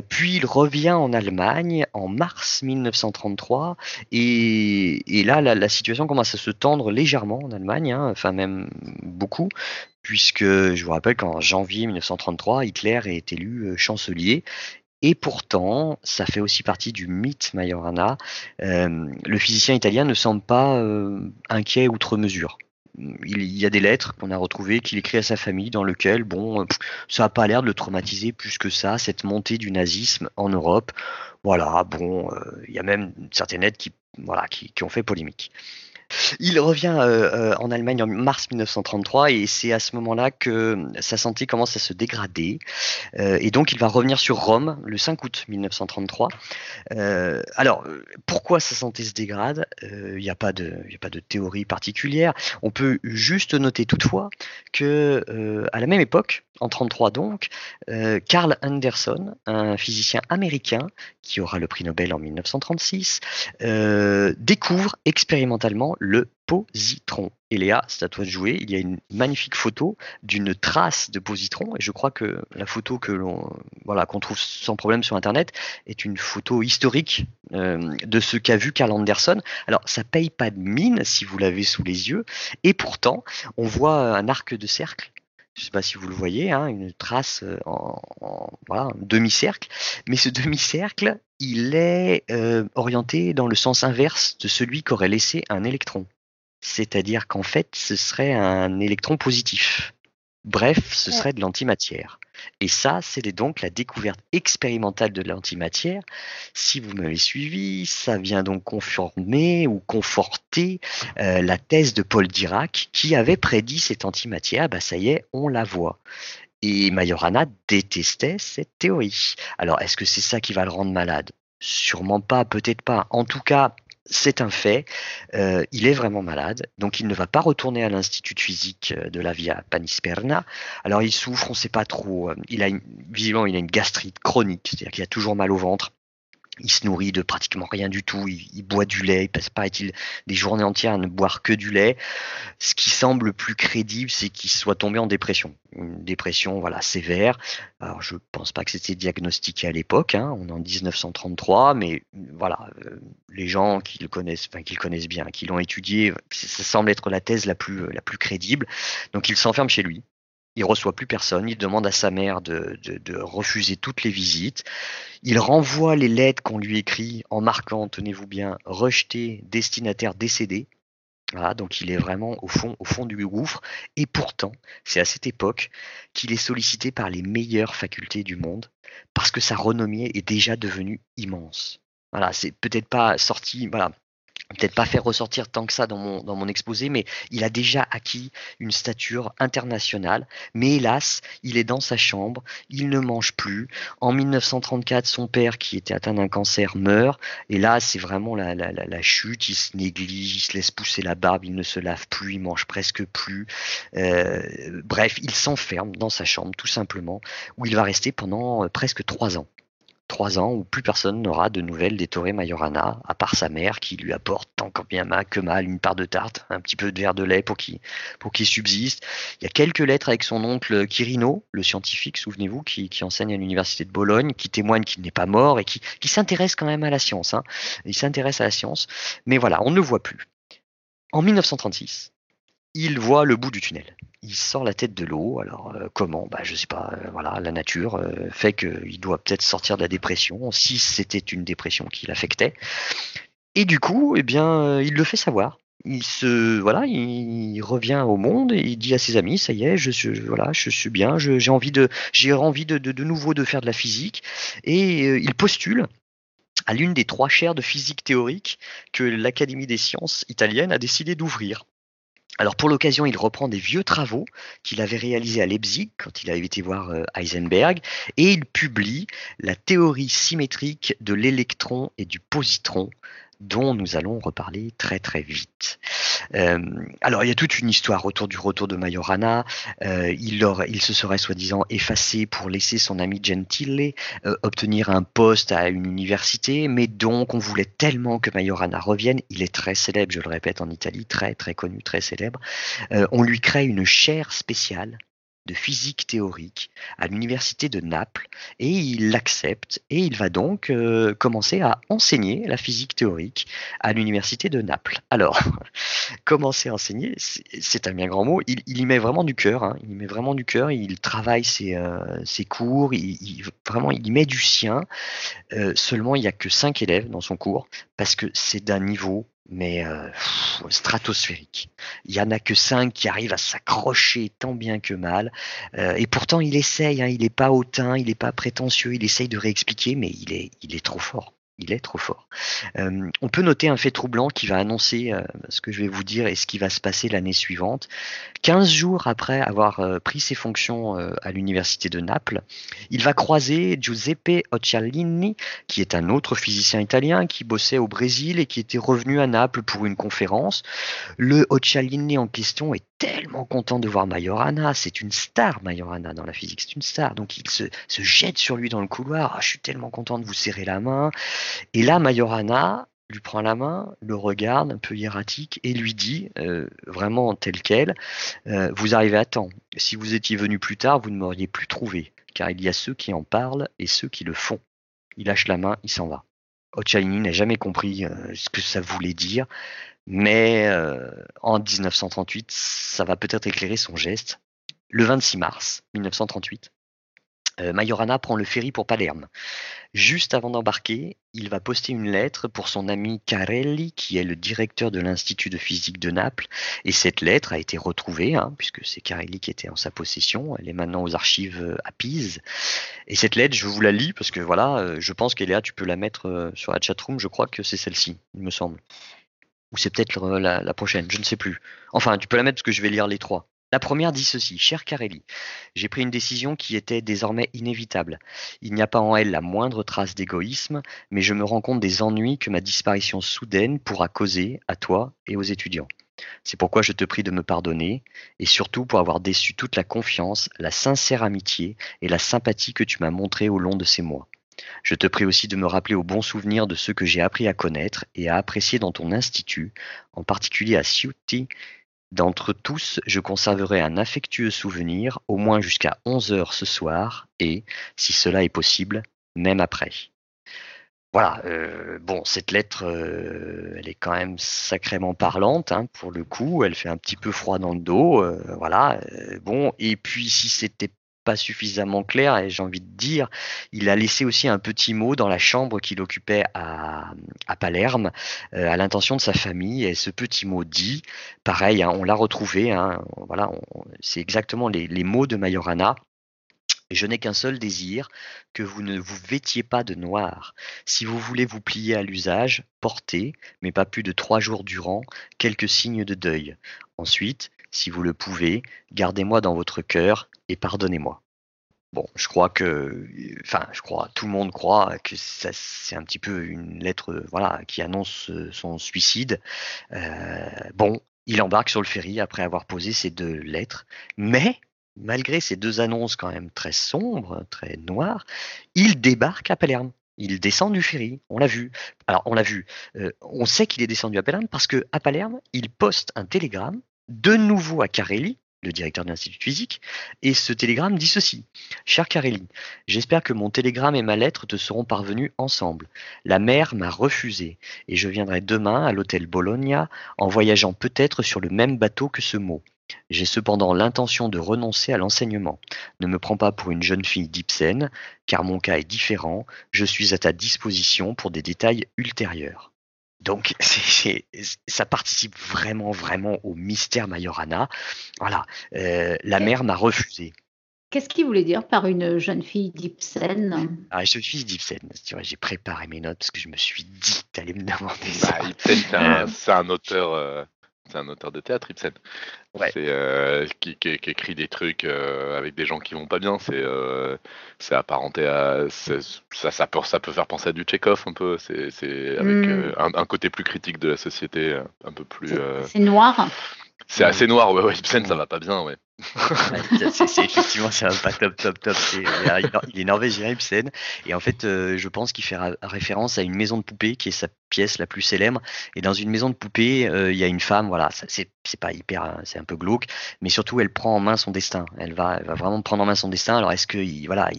puis il revient en Allemagne en mars 1933 et, là la, situation commence à se tendre légèrement en Allemagne, hein, enfin même beaucoup, puisque je vous rappelle qu'en janvier 1933, Hitler est élu chancelier et pourtant, ça fait aussi partie du mythe Majorana. le physicien italien ne semble pas inquiet outre mesure il y a des lettres qu'on a retrouvées qu'il écrit à sa famille dans lesquelles, bon, ça n'a pas l'air de le traumatiser plus que ça, cette montée du nazisme en Europe. Voilà, bon, euh, il y a même certaines lettres qui, voilà, qui ont fait polémique. Il revient euh, euh, en Allemagne en mars 1933 et c'est à ce moment-là que sa santé commence à se dégrader. Euh, et donc il va revenir sur Rome le 5 août 1933. alors, pourquoi sa santé se dégrade? Il n'y a, a pas de théorie particulière. On peut juste noter toutefois que à la même époque, en 1933 donc, Carl Anderson, un physicien américain qui aura le prix Nobel en 1936, découvre expérimentalement le positron. Et Léa, c'est à toi de jouer. Il y a une magnifique photo d'une trace de positron, et je crois que la photo que l'on voilà qu'on trouve sans problème sur Internet est une photo historique euh, de ce qu'a vu Carl Anderson. Alors ça paye pas de mine si vous l'avez sous les yeux, et pourtant on voit un arc de cercle je ne sais pas si vous le voyez, hein, une trace euh, en, demi-cercle. Mais ce demi-cercle, il est euh, orienté dans le sens inverse de celui qu'aurait laissé un électron. C'est-à-dire qu'en fait, ce serait un électron positif. Bref, ce serait de l'antimatière. Et ça, c'est donc la découverte expérimentale de l'antimatière. Si vous m'avez suivi, ça vient donc conformer ou conforter euh, la thèse de Paul Dirac qui avait prédit cette antimatière. Bah, ça y est, on la voit. Et Majorana détestait cette théorie. Alors, est-ce que c'est ça qui va le rendre malade? Sûrement pas, peut-être pas. En tout cas, c'est un fait. Euh, il est vraiment malade, donc il ne va pas retourner à l'institut physique euh, de la Via Panisperna. Alors il souffre, on ne sait pas trop. Euh, il a visiblement il a une gastrite chronique, c'est-à-dire qu'il a toujours mal au ventre il se nourrit de pratiquement rien du tout, il, boit du lait, il passe paraît-il des journées entières à ne boire que du lait. Ce qui semble plus crédible, c'est qu'il soit tombé en dépression, une dépression voilà sévère. Alors je pense pas que c'était diagnostiqué à l'époque, hein. on est en 1933, mais voilà, euh, les gens qui le connaissent, enfin qui le connaissent bien, qui l'ont étudié, ça semble être la thèse la plus la plus crédible. Donc il s'enferme chez lui Il reçoit plus personne. Il demande à sa mère de, refuser toutes les visites. Il renvoie les lettres qu'on lui écrit en marquant, tenez-vous bien, rejeté, destinataire décédé. Voilà, donc il est vraiment au fond, au fond du gouffre. Et pourtant, c'est à cette époque qu'il est sollicité par les meilleures facultés du monde parce que sa renommée est déjà devenue immense. Voilà, c'est peut-être pas sorti, voilà, peut-être pas faire ressortir tant que ça dans mon, dans mon exposé, mais il a déjà acquis une stature internationale. Mais hélas, il est dans sa chambre, il ne mange plus. En 1934, son père, qui était atteint d'un cancer, meurt. Et là, c'est vraiment la, la, chute. Il se néglige, il se laisse pousser la barbe, il ne se lave plus, il mange presque plus. Euh, bref, il s'enferme dans sa chambre, tout simplement, où il va rester pendant euh, presque trois ans trois ans où plus personne n'aura de nouvelles des Torre Majorana, à part sa mère qui lui apporte tant bien que mal une part de tarte, un petit peu de verre de lait pour qu'il pour qu'il subsiste. Il y a quelques lettres avec son oncle Quirino, le scientifique, souvenez-vous, qui, qui, enseigne à l'université de Bologne, qui témoigne qu'il n'est pas mort et qui, qui s'intéresse quand même à la science. Hein. Il s'intéresse à la science, mais voilà, on ne le voit plus. En 1936, il voit le bout du tunnel. Il sort la tête de l'eau. Alors euh, comment? Bah je sais pas. Euh, voilà, la nature euh, fait qu'il doit peut-être sortir de la dépression, si c'était une dépression qui l'affectait. Et du coup, eh bien, il le fait savoir. Il se voilà, il revient au monde et il dit à ses amis ça y est, je suis voilà, je suis bien, j'ai envie de j'ai envie de, de, de, nouveau de faire de la physique et il postule à l'une des trois chaires de physique théorique que l'Académie des sciences italienne a décidé d'ouvrir. Alors pour l'occasion, il reprend des vieux travaux qu'il avait réalisés à Leipzig quand il avait été voir euh, Heisenberg et il publie la théorie symétrique de l'électron et du positron dont nous allons reparler très très vite. Euh, alors il y a toute une histoire autour du retour de Majorana. Euh, il, se serait soi-disant effacé pour laisser son ami Gentile euh, obtenir un poste à une université, mais donc on voulait tellement que Majorana revienne. Il est très célèbre, je le répète, en Italie, très très connu, très célèbre. on lui crée une chaire spéciale physique théorique à l'université de Naples et il l'accepte et il va donc euh, commencer à enseigner la physique théorique à l'université de Naples. Alors, commencer à enseigner, c'est un bien grand mot, il, y met vraiment du cœur, hein. il y met vraiment du cœur, il travaille ses, euh, cours, il, vraiment il y met du sien, euh, seulement il n'y a que cinq élèves dans son cours parce que c'est d'un niveau mais euh, stratosphérique. Il y en a que cinq qui arrivent à s'accrocher tant bien que mal, euh, et pourtant il essaye. Hein, il n'est pas hautain, il n'est pas prétentieux, il essaye de réexpliquer, mais il est, il est trop fort il est trop fort. Euh, on peut noter un fait troublant qui va annoncer euh, ce que je vais vous dire et ce qui va se passer l'année suivante. 15 jours après avoir euh, pris ses fonctions à l'université de Naples, il va croiser Giuseppe Occhialini, qui est un autre physicien italien qui bossait au Brésil et qui était revenu à Naples pour une conférence. Le Occhialini en question est tellement content de voir Majorana. C'est une star, Majorana, dans la physique. C'est une star. Donc il se, jette sur lui dans le couloir. Ah, je suis tellement content de vous serrer la main. Et là, Majorana lui prend la main, le regarde un peu hiératique et lui dit, euh, vraiment tel quel, euh, vous arrivez à temps. Si vous étiez venu plus tard, vous ne m'auriez plus trouvé, car il y a ceux qui en parlent et ceux qui le font. Il lâche la main, il s'en va. Occhialini n'a jamais compris euh, ce que ça voulait dire. Mais euh, en 1938, ça va peut-être éclairer son geste. Le 26 mars 1938, euh, Majorana prend le ferry pour Palerme. Juste avant d'embarquer, il va poster une lettre pour son ami Carelli, qui est le directeur de l'Institut de physique de Naples. Et cette lettre a été retrouvée, hein, puisque c'est Carelli qui était en sa possession. Elle est maintenant aux archives euh, à Pise. Et cette lettre, je vous la lis, parce que voilà, je pense là, tu peux la mettre sur la chatroom. Je crois que c'est celle-ci, il me semble. Ou c'est peut-être la, prochaine, je ne sais plus. Enfin, tu peux la mettre parce que je vais lire les trois. La première dit ceci, cher Carelli, j'ai pris une décision qui était désormais inévitable. Il n'y a pas en elle la moindre trace d'égoïsme, mais je me rends compte des ennuis que ma disparition soudaine pourra causer à toi et aux étudiants. C'est pourquoi je te prie de me pardonner, et surtout pour avoir déçu toute la confiance, la sincère amitié et la sympathie que tu m'as montrées au long de ces mois. Je te prie aussi de me rappeler au bon souvenir de ceux que j'ai appris à connaître et à apprécier dans ton institut, en particulier à Ciuti. D'entre tous, je conserverai un affectueux souvenir, au moins jusqu'à 11 heures ce soir, et, si cela est possible, même après. voilà, euh, bon, cette lettre, euh, elle est quand même sacrément parlante, hein, pour le coup. Elle fait un petit peu froid dans le dos, euh, voilà. bon, et puis si c'était pas suffisamment clair, et j'ai envie de dire, il a laissé aussi un petit mot dans la chambre qu'il occupait à, Palerme, à l'intention de sa famille. Et ce petit mot dit, pareil, hein, on l'a retrouvé, hein, voilà, c'est exactement les, les mots de Majorana. Je n'ai qu'un seul désir, que vous ne vous vêtiez pas de noir. Si vous voulez vous plier à l'usage, portez, mais pas plus de trois jours durant, quelques signes de deuil. Ensuite, si vous le pouvez, gardez-moi dans votre cœur et pardonnez-moi. Bon, je crois que, enfin, je crois, tout le monde croit que c'est un petit peu une lettre, voilà, qui annonce son suicide. Euh, bon, il embarque sur le ferry après avoir posé ces deux lettres, mais malgré ces deux annonces quand même très sombres, très noires, il débarque à Palerme. Il descend du ferry, on l'a vu. Alors on l'a vu, euh, on sait qu'il est descendu à Palerme parce que à Palerme, il poste un télégramme de nouveau à Carelli, le directeur de l'Institut physique, et ce télégramme dit ceci. Cher Carelli, j'espère que mon télégramme et ma lettre te seront parvenus ensemble. La mer m'a refusé, et je viendrai demain à l'hôtel Bologna en voyageant peut-être sur le même bateau que ce mot. J'ai cependant l'intention de renoncer à l'enseignement. Ne me prends pas pour une jeune fille d'Ibsen, car mon cas est différent. Je suis à ta disposition pour des détails ultérieurs. Donc, ça participe vraiment, vraiment au mystère Majorana. Voilà, euh, la mère m'a refusé. Qu'est-ce qu'il voulait dire par une jeune fille d'Ibsen Ah, jeune fille d'Ibsen. J'ai préparé mes notes parce que je me suis dit que tu allais me demander ça. Bah, Ibsen, c'est un, auteur euh, c'est un auteur de théâtre, Ibsen. C'est euh, qui, écrit des trucs euh, avec des gens qui vont pas bien. C'est euh, apparenté à ça, ça peut ça peut faire penser à du Tchekhov un peu. C'est avec hmm. un, côté plus critique de la société, un peu plus. C'est noir. C'est assez noir. Ouais, ouais, Ibsen ça va pas bien. Ouais c'est effectivement c'est un pas top top top. il est norvégien Ibsen et en fait euh, je pense qu'il fait référence à une maison de poupée qui est sa pièce la plus célèbre. Et dans une maison de poupée euh, il y a une femme voilà c'est c'est pas hyper hein, c'est un peu glauque mais surtout elle prend en main son destin. Elle va elle va vraiment prendre en main son destin. Alors est-ce que voilà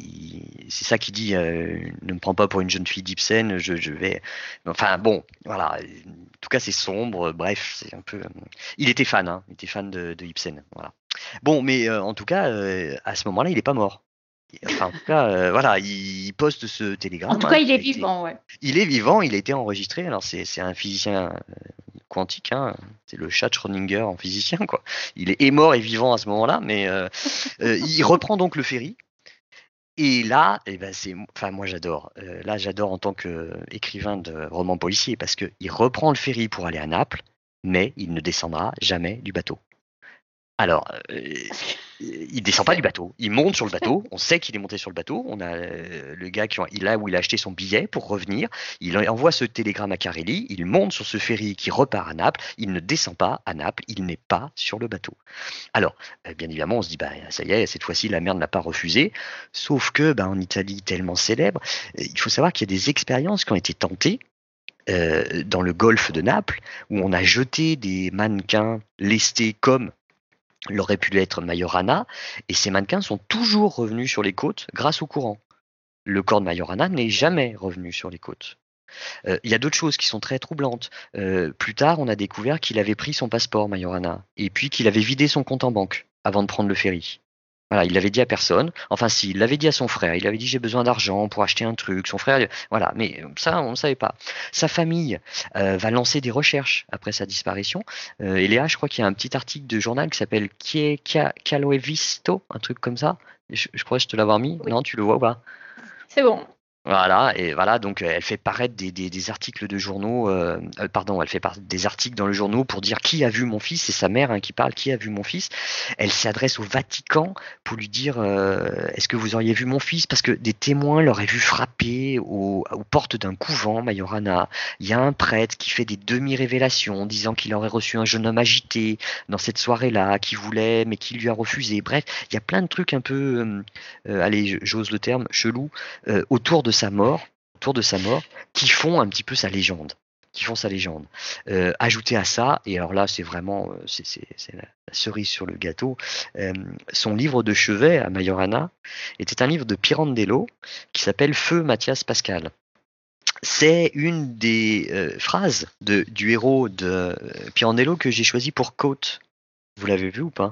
c'est ça qui dit euh, ne me prends pas pour une jeune fille d'Ibsen je, je vais enfin bon voilà. En tout cas c'est sombre. Bref c'est un peu il était fan hein, il était fan de, de Ibsen voilà Bon, mais euh, en tout cas, euh, à ce moment-là, il n'est pas mort. Enfin, en tout cas, euh, voilà, il poste ce télégramme. En tout cas, il est vivant, ouais. Il est vivant, il a été enregistré. Alors, c'est un physicien quantique, hein. c'est le chat Schrödinger en physicien, quoi. Il est mort et vivant à ce moment-là, mais il reprend donc le ferry. Et là, eh ben c'est, enfin moi j'adore. là, j'adore en tant qu'écrivain de romans policiers parce qu'il reprend le ferry pour aller à Naples, mais il ne descendra jamais du bateau. Alors, euh, il descend pas du bateau, il monte sur le bateau. On sait qu'il est monté sur le bateau. On a euh, le gars qui il a où il a acheté son billet pour revenir. Il envoie ce télégramme à Carelli. Il monte sur ce ferry qui repart à Naples. Il ne descend pas à Naples. Il n'est pas sur le bateau. Alors, euh, bien évidemment, on se dit bah ça y est, cette fois-ci la mer ne l'a pas refusé. Sauf que, bah, en Italie tellement célèbre, il faut savoir qu'il y a des expériences qui ont été tentées dans le golfe de Naples, où on a jeté des mannequins lestés comme l'aurait pu être Majorana, et ces mannequins sont toujours revenus sur les côtes grâce au courant. Le corps de Majorana n'est jamais revenu sur les côtes. Euh, il y a d'autres choses qui sont très troublantes. Euh, plus tard, on a découvert qu'il avait pris son passeport, Majorana, et puis qu'il avait vidé son compte en banque avant de prendre le ferry. Voilà, il l'avait dit à personne. Enfin, si, il l'avait dit à son frère. Il avait dit j'ai besoin d'argent pour acheter un truc. Son frère, voilà, mais ça, on ne savait pas. Sa famille euh, va lancer des recherches après sa disparition. Euh, et Léa, je crois qu'il y a un petit article de journal qui s'appelle Caloe Visto, un truc comme ça. Je, crois que je te l'avoir mis. Non, tu le vois ou pas? C'est bon. Voilà, et voilà, donc euh, elle fait paraître des, des, articles de journaux, euh, euh, pardon, elle fait des articles dans le journaux pour dire qui a vu mon fils, c'est sa mère hein, qui parle, qui a vu mon fils. Elle s'adresse au Vatican pour lui dire est-ce que vous auriez vu mon fils? Parce que des témoins l'auraient vu frapper aux, portes d'un couvent, Majorana. Il y a un prêtre qui fait des demi-révélations disant qu'il aurait reçu un jeune homme agité dans cette soirée-là, qui voulait, mais qui lui a refusé. Bref, il y a plein de trucs un peu, allez, j'ose le terme, chelou, autour de sa mort, autour de sa mort, qui font un petit peu sa légende qui font sa légende. Euh, ajouté à ça, et alors là c'est vraiment euh, c'est, la, cerise sur le gâteau, euh, son livre de chevet à Majorana était un livre de Pirandello qui s'appelle Feu Mathias Pascal. c'est une des phrases de, du héros de Pirandello que j'ai choisi pour Côte. Vous l'avez vu ou pas?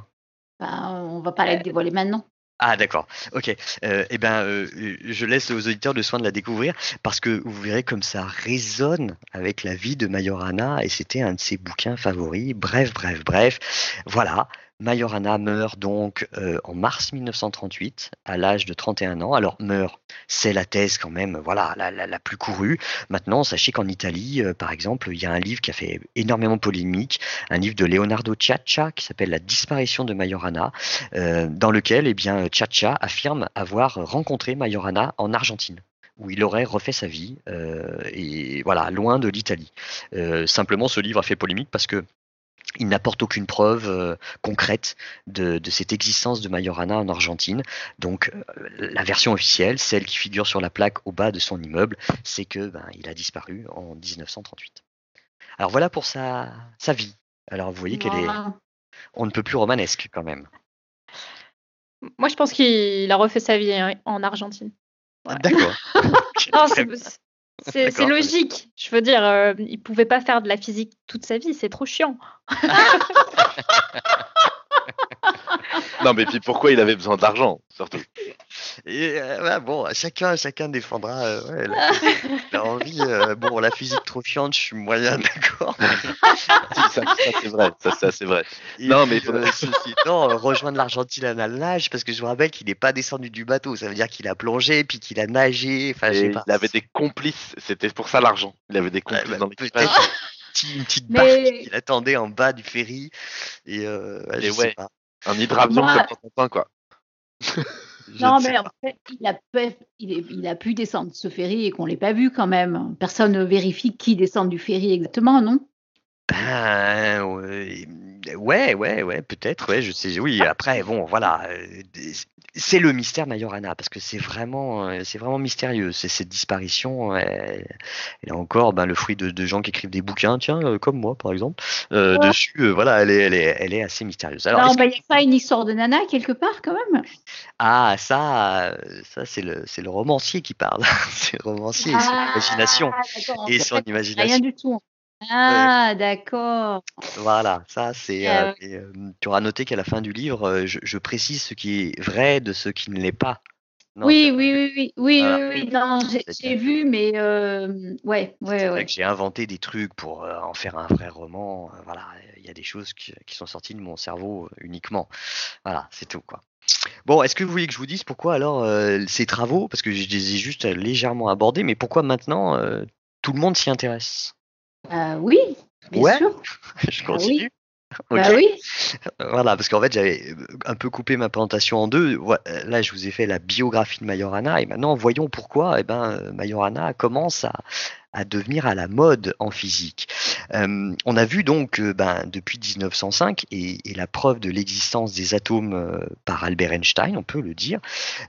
Bah, On va pas la dévoiler maintenant. Ah d'accord, ok. Euh, eh ben, euh, je laisse aux auditeurs le soin de la découvrir parce que vous verrez comme ça résonne avec la vie de Majorana et c'était un de ses bouquins favoris. Bref, bref, bref. Voilà, Majorana meurt donc euh, en mars 1938 à l'âge de 31 ans. Alors meurt, c'est la thèse quand même, voilà, la, plus courue. Maintenant, sachez qu'en Italie, euh, par exemple, il y a un livre qui a fait énormément polémique, un livre de Leonardo Ciaccia qui s'appelle La disparition de Majorana, euh, dans lequel, eh bien, Ciaccia affirme avoir rencontré Majorana en Argentine où il aurait refait sa vie, et voilà, loin de l'Italie. simplement, ce livre a fait polémique parce que il n'apporte aucune preuve euh, concrète de, cette existence de Majorana en Argentine. Donc euh, la version officielle, celle qui figure sur la plaque au bas de son immeuble, c'est que ben, il a disparu en 1938. Alors voilà pour sa, sa vie. Alors vous voyez qu'elle est, on ne peut plus romanesque quand même. Moi je pense qu'il a refait sa vie en Argentine. D'accord. C'est logique. Je veux dire, euh, il pouvait pas faire de la physique toute sa vie, c'est trop chiant. non, mais puis pourquoi il avait besoin d'argent, surtout? Et, euh, bon, chacun, chacun défendra euh, la, envie. bon, la physique trop chiante, je suis moyen d'accord. ça, c'est vrai, ça, c'est vrai. non, mais non, rejoindre l'Argentine à nage, parce que je vous rappelle qu'il n'est pas descendu du bateau. Ça veut dire qu'il a plongé, puis qu'il a nagé. Enfin, il avait des complices. C'était pour ça l'argent. Il avait des complices bah, dans l'équipage une petite barque qui l'attendait en bas du ferry. Et, euh, je ouais, pas. Un hydravion comme quoi. non, mais en fait, il a, il, il a, pu descendre ce ferry et qu'on ne l'ait pas vu quand même. Personne ne vérifie qui descend du ferry exactement, non? Ben ouais, ouais, ouais, peut-être, ouais, je sais. Oui, après, bon, voilà, euh, c'est le mystère Majorana parce que c'est vraiment, euh, c'est vraiment mystérieux. C'est cette disparition. Elle, est encore ben, le fruit de, gens qui écrivent des bouquins, tiens, euh, comme moi par exemple. Dessus, voilà, elle est, elle est, elle est assez mystérieuse. Alors, il n'y a pas une histoire de nana quelque part quand même? Ah, ça, ça c'est le, c'est le romancier qui parle. c'est le romancier, et son ah, imagination et son imagination. Rien du tout. Ah, d'accord. Voilà, ça c'est. Ah euh, euh, tu auras noté qu'à la fin du livre, euh, je, précise ce qui est vrai de ce qui ne l'est pas. oui, oui, oui, oui, oui, oui, non, j'ai vu, mais ouais, ouais, ouais. J'ai inventé des trucs pour en faire un vrai roman. voilà, il y a des choses qui, sont sorties de mon cerveau uniquement. Voilà, c'est tout quoi. Bon, est-ce que vous voulez que je vous dise pourquoi alors ces travaux, parce que je les ai juste légèrement abordés, mais pourquoi maintenant tout le monde s'y intéresse? Euh, oui, bien ouais? sûr. je continue? Bah oui. Voilà, parce qu'en fait, j'avais un peu coupé ma présentation en deux. Là, je vous ai fait la biographie de Majorana, et maintenant, voyons pourquoi eh ben, Majorana commence à, à devenir à la mode en physique. Euh, on a vu donc euh, ben, depuis 1905, et, la preuve de l'existence des atomes euh, par Albert Einstein, on peut le dire,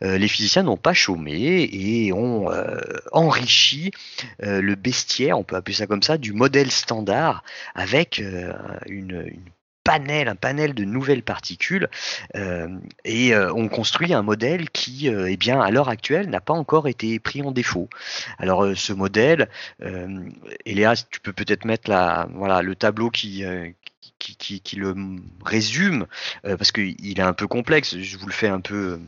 les physiciens n'ont pas chômé et ont enrichi le bestiaire, on peut appeler ça comme ça, du modèle standard avec une, une panel, un panel de nouvelles particules, euh, et euh, on construit un modèle qui, euh, eh bien, à l'heure actuelle, n'a pas encore été pris en défaut. Alors, ce modèle, Eléa, tu peux peut-être mettre voilà, le tableau qui, qui, qui, le résume, parce qu'il est un peu complexe, je vous le fais un peu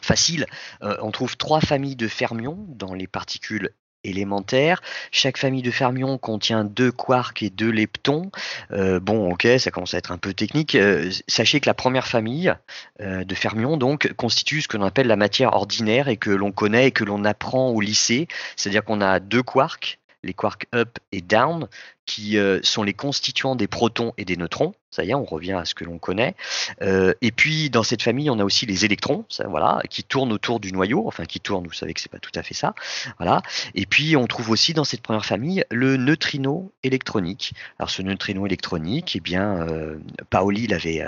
facile. on trouve trois familles de fermions dans les particules élémentaire. Chaque famille de fermions contient deux quarks et deux leptons. Euh, bon, ok, ça commence à être un peu technique. Euh, sachez que la première famille euh, de fermions donc constitue ce que l'on appelle la matière ordinaire et que l'on connaît et que l'on apprend au lycée. C'est-à-dire qu'on a deux quarks les quarks up et down, qui euh, sont les constituants des protons et des neutrons. Ça y est, on revient à ce que l'on connaît. Euh, et puis dans cette famille, on a aussi les électrons, voilà, qui tournent autour du noyau, enfin qui tournent. Vous savez que c'est pas tout à fait ça, voilà. Et puis on trouve aussi dans cette première famille le neutrino électronique. Alors ce neutrino électronique, eh bien, euh, Paoli l'avait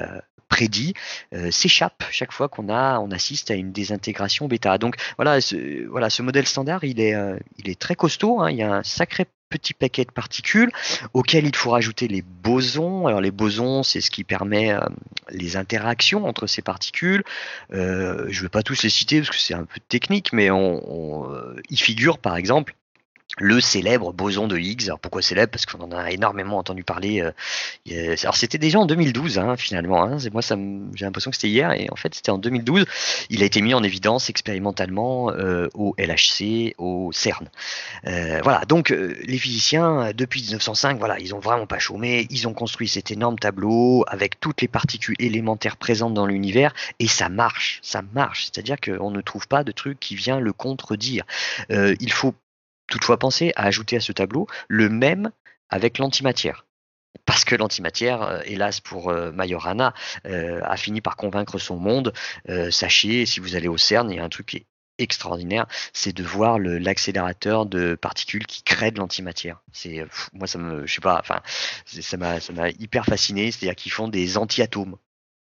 prédit s'échappe chaque fois qu'on a on assiste à une désintégration bêta. Donc voilà, ce, voilà, ce modèle standard, il est, il est très costaud. Hein. il y a un sacré petit paquet de particules auquel il faut rajouter les bosons. Alors les bosons, c'est ce qui permet euh, les interactions entre ces particules. je ne vais pas tous les citer parce que c'est un peu technique, mais on, on, il figure par exemple le célèbre boson de Higgs. Alors pourquoi célèbre? Parce qu'on en a énormément entendu parler. Euh, alors c'était déjà en 2012 hein, finalement. Hein. Moi j'ai l'impression que c'était hier et en fait c'était en 2012. Il a été mis en évidence expérimentalement euh, au LHC, au CERN. Euh, voilà. Donc les physiciens depuis 1905, voilà, ils ont vraiment pas chômé. Ils ont construit cet énorme tableau avec toutes les particules élémentaires présentes dans l'univers et ça marche, ça marche. C'est-à-dire qu'on ne trouve pas de truc qui vient le contredire. il faut toutefois penser à ajouter à ce tableau le même avec l'antimatière. Parce que l'antimatière, euh, hélas pour euh, Majorana, euh, a fini par convaincre son monde. sachez, si vous allez au CERN, il y a un truc qui est extraordinaire, c'est de voir l'accélérateur de particules qui crée de l'antimatière. C'est moi ça me, je sais pas, enfin ça m'a hyper fasciné. C'est-à-dire qu'ils font des anti-atomes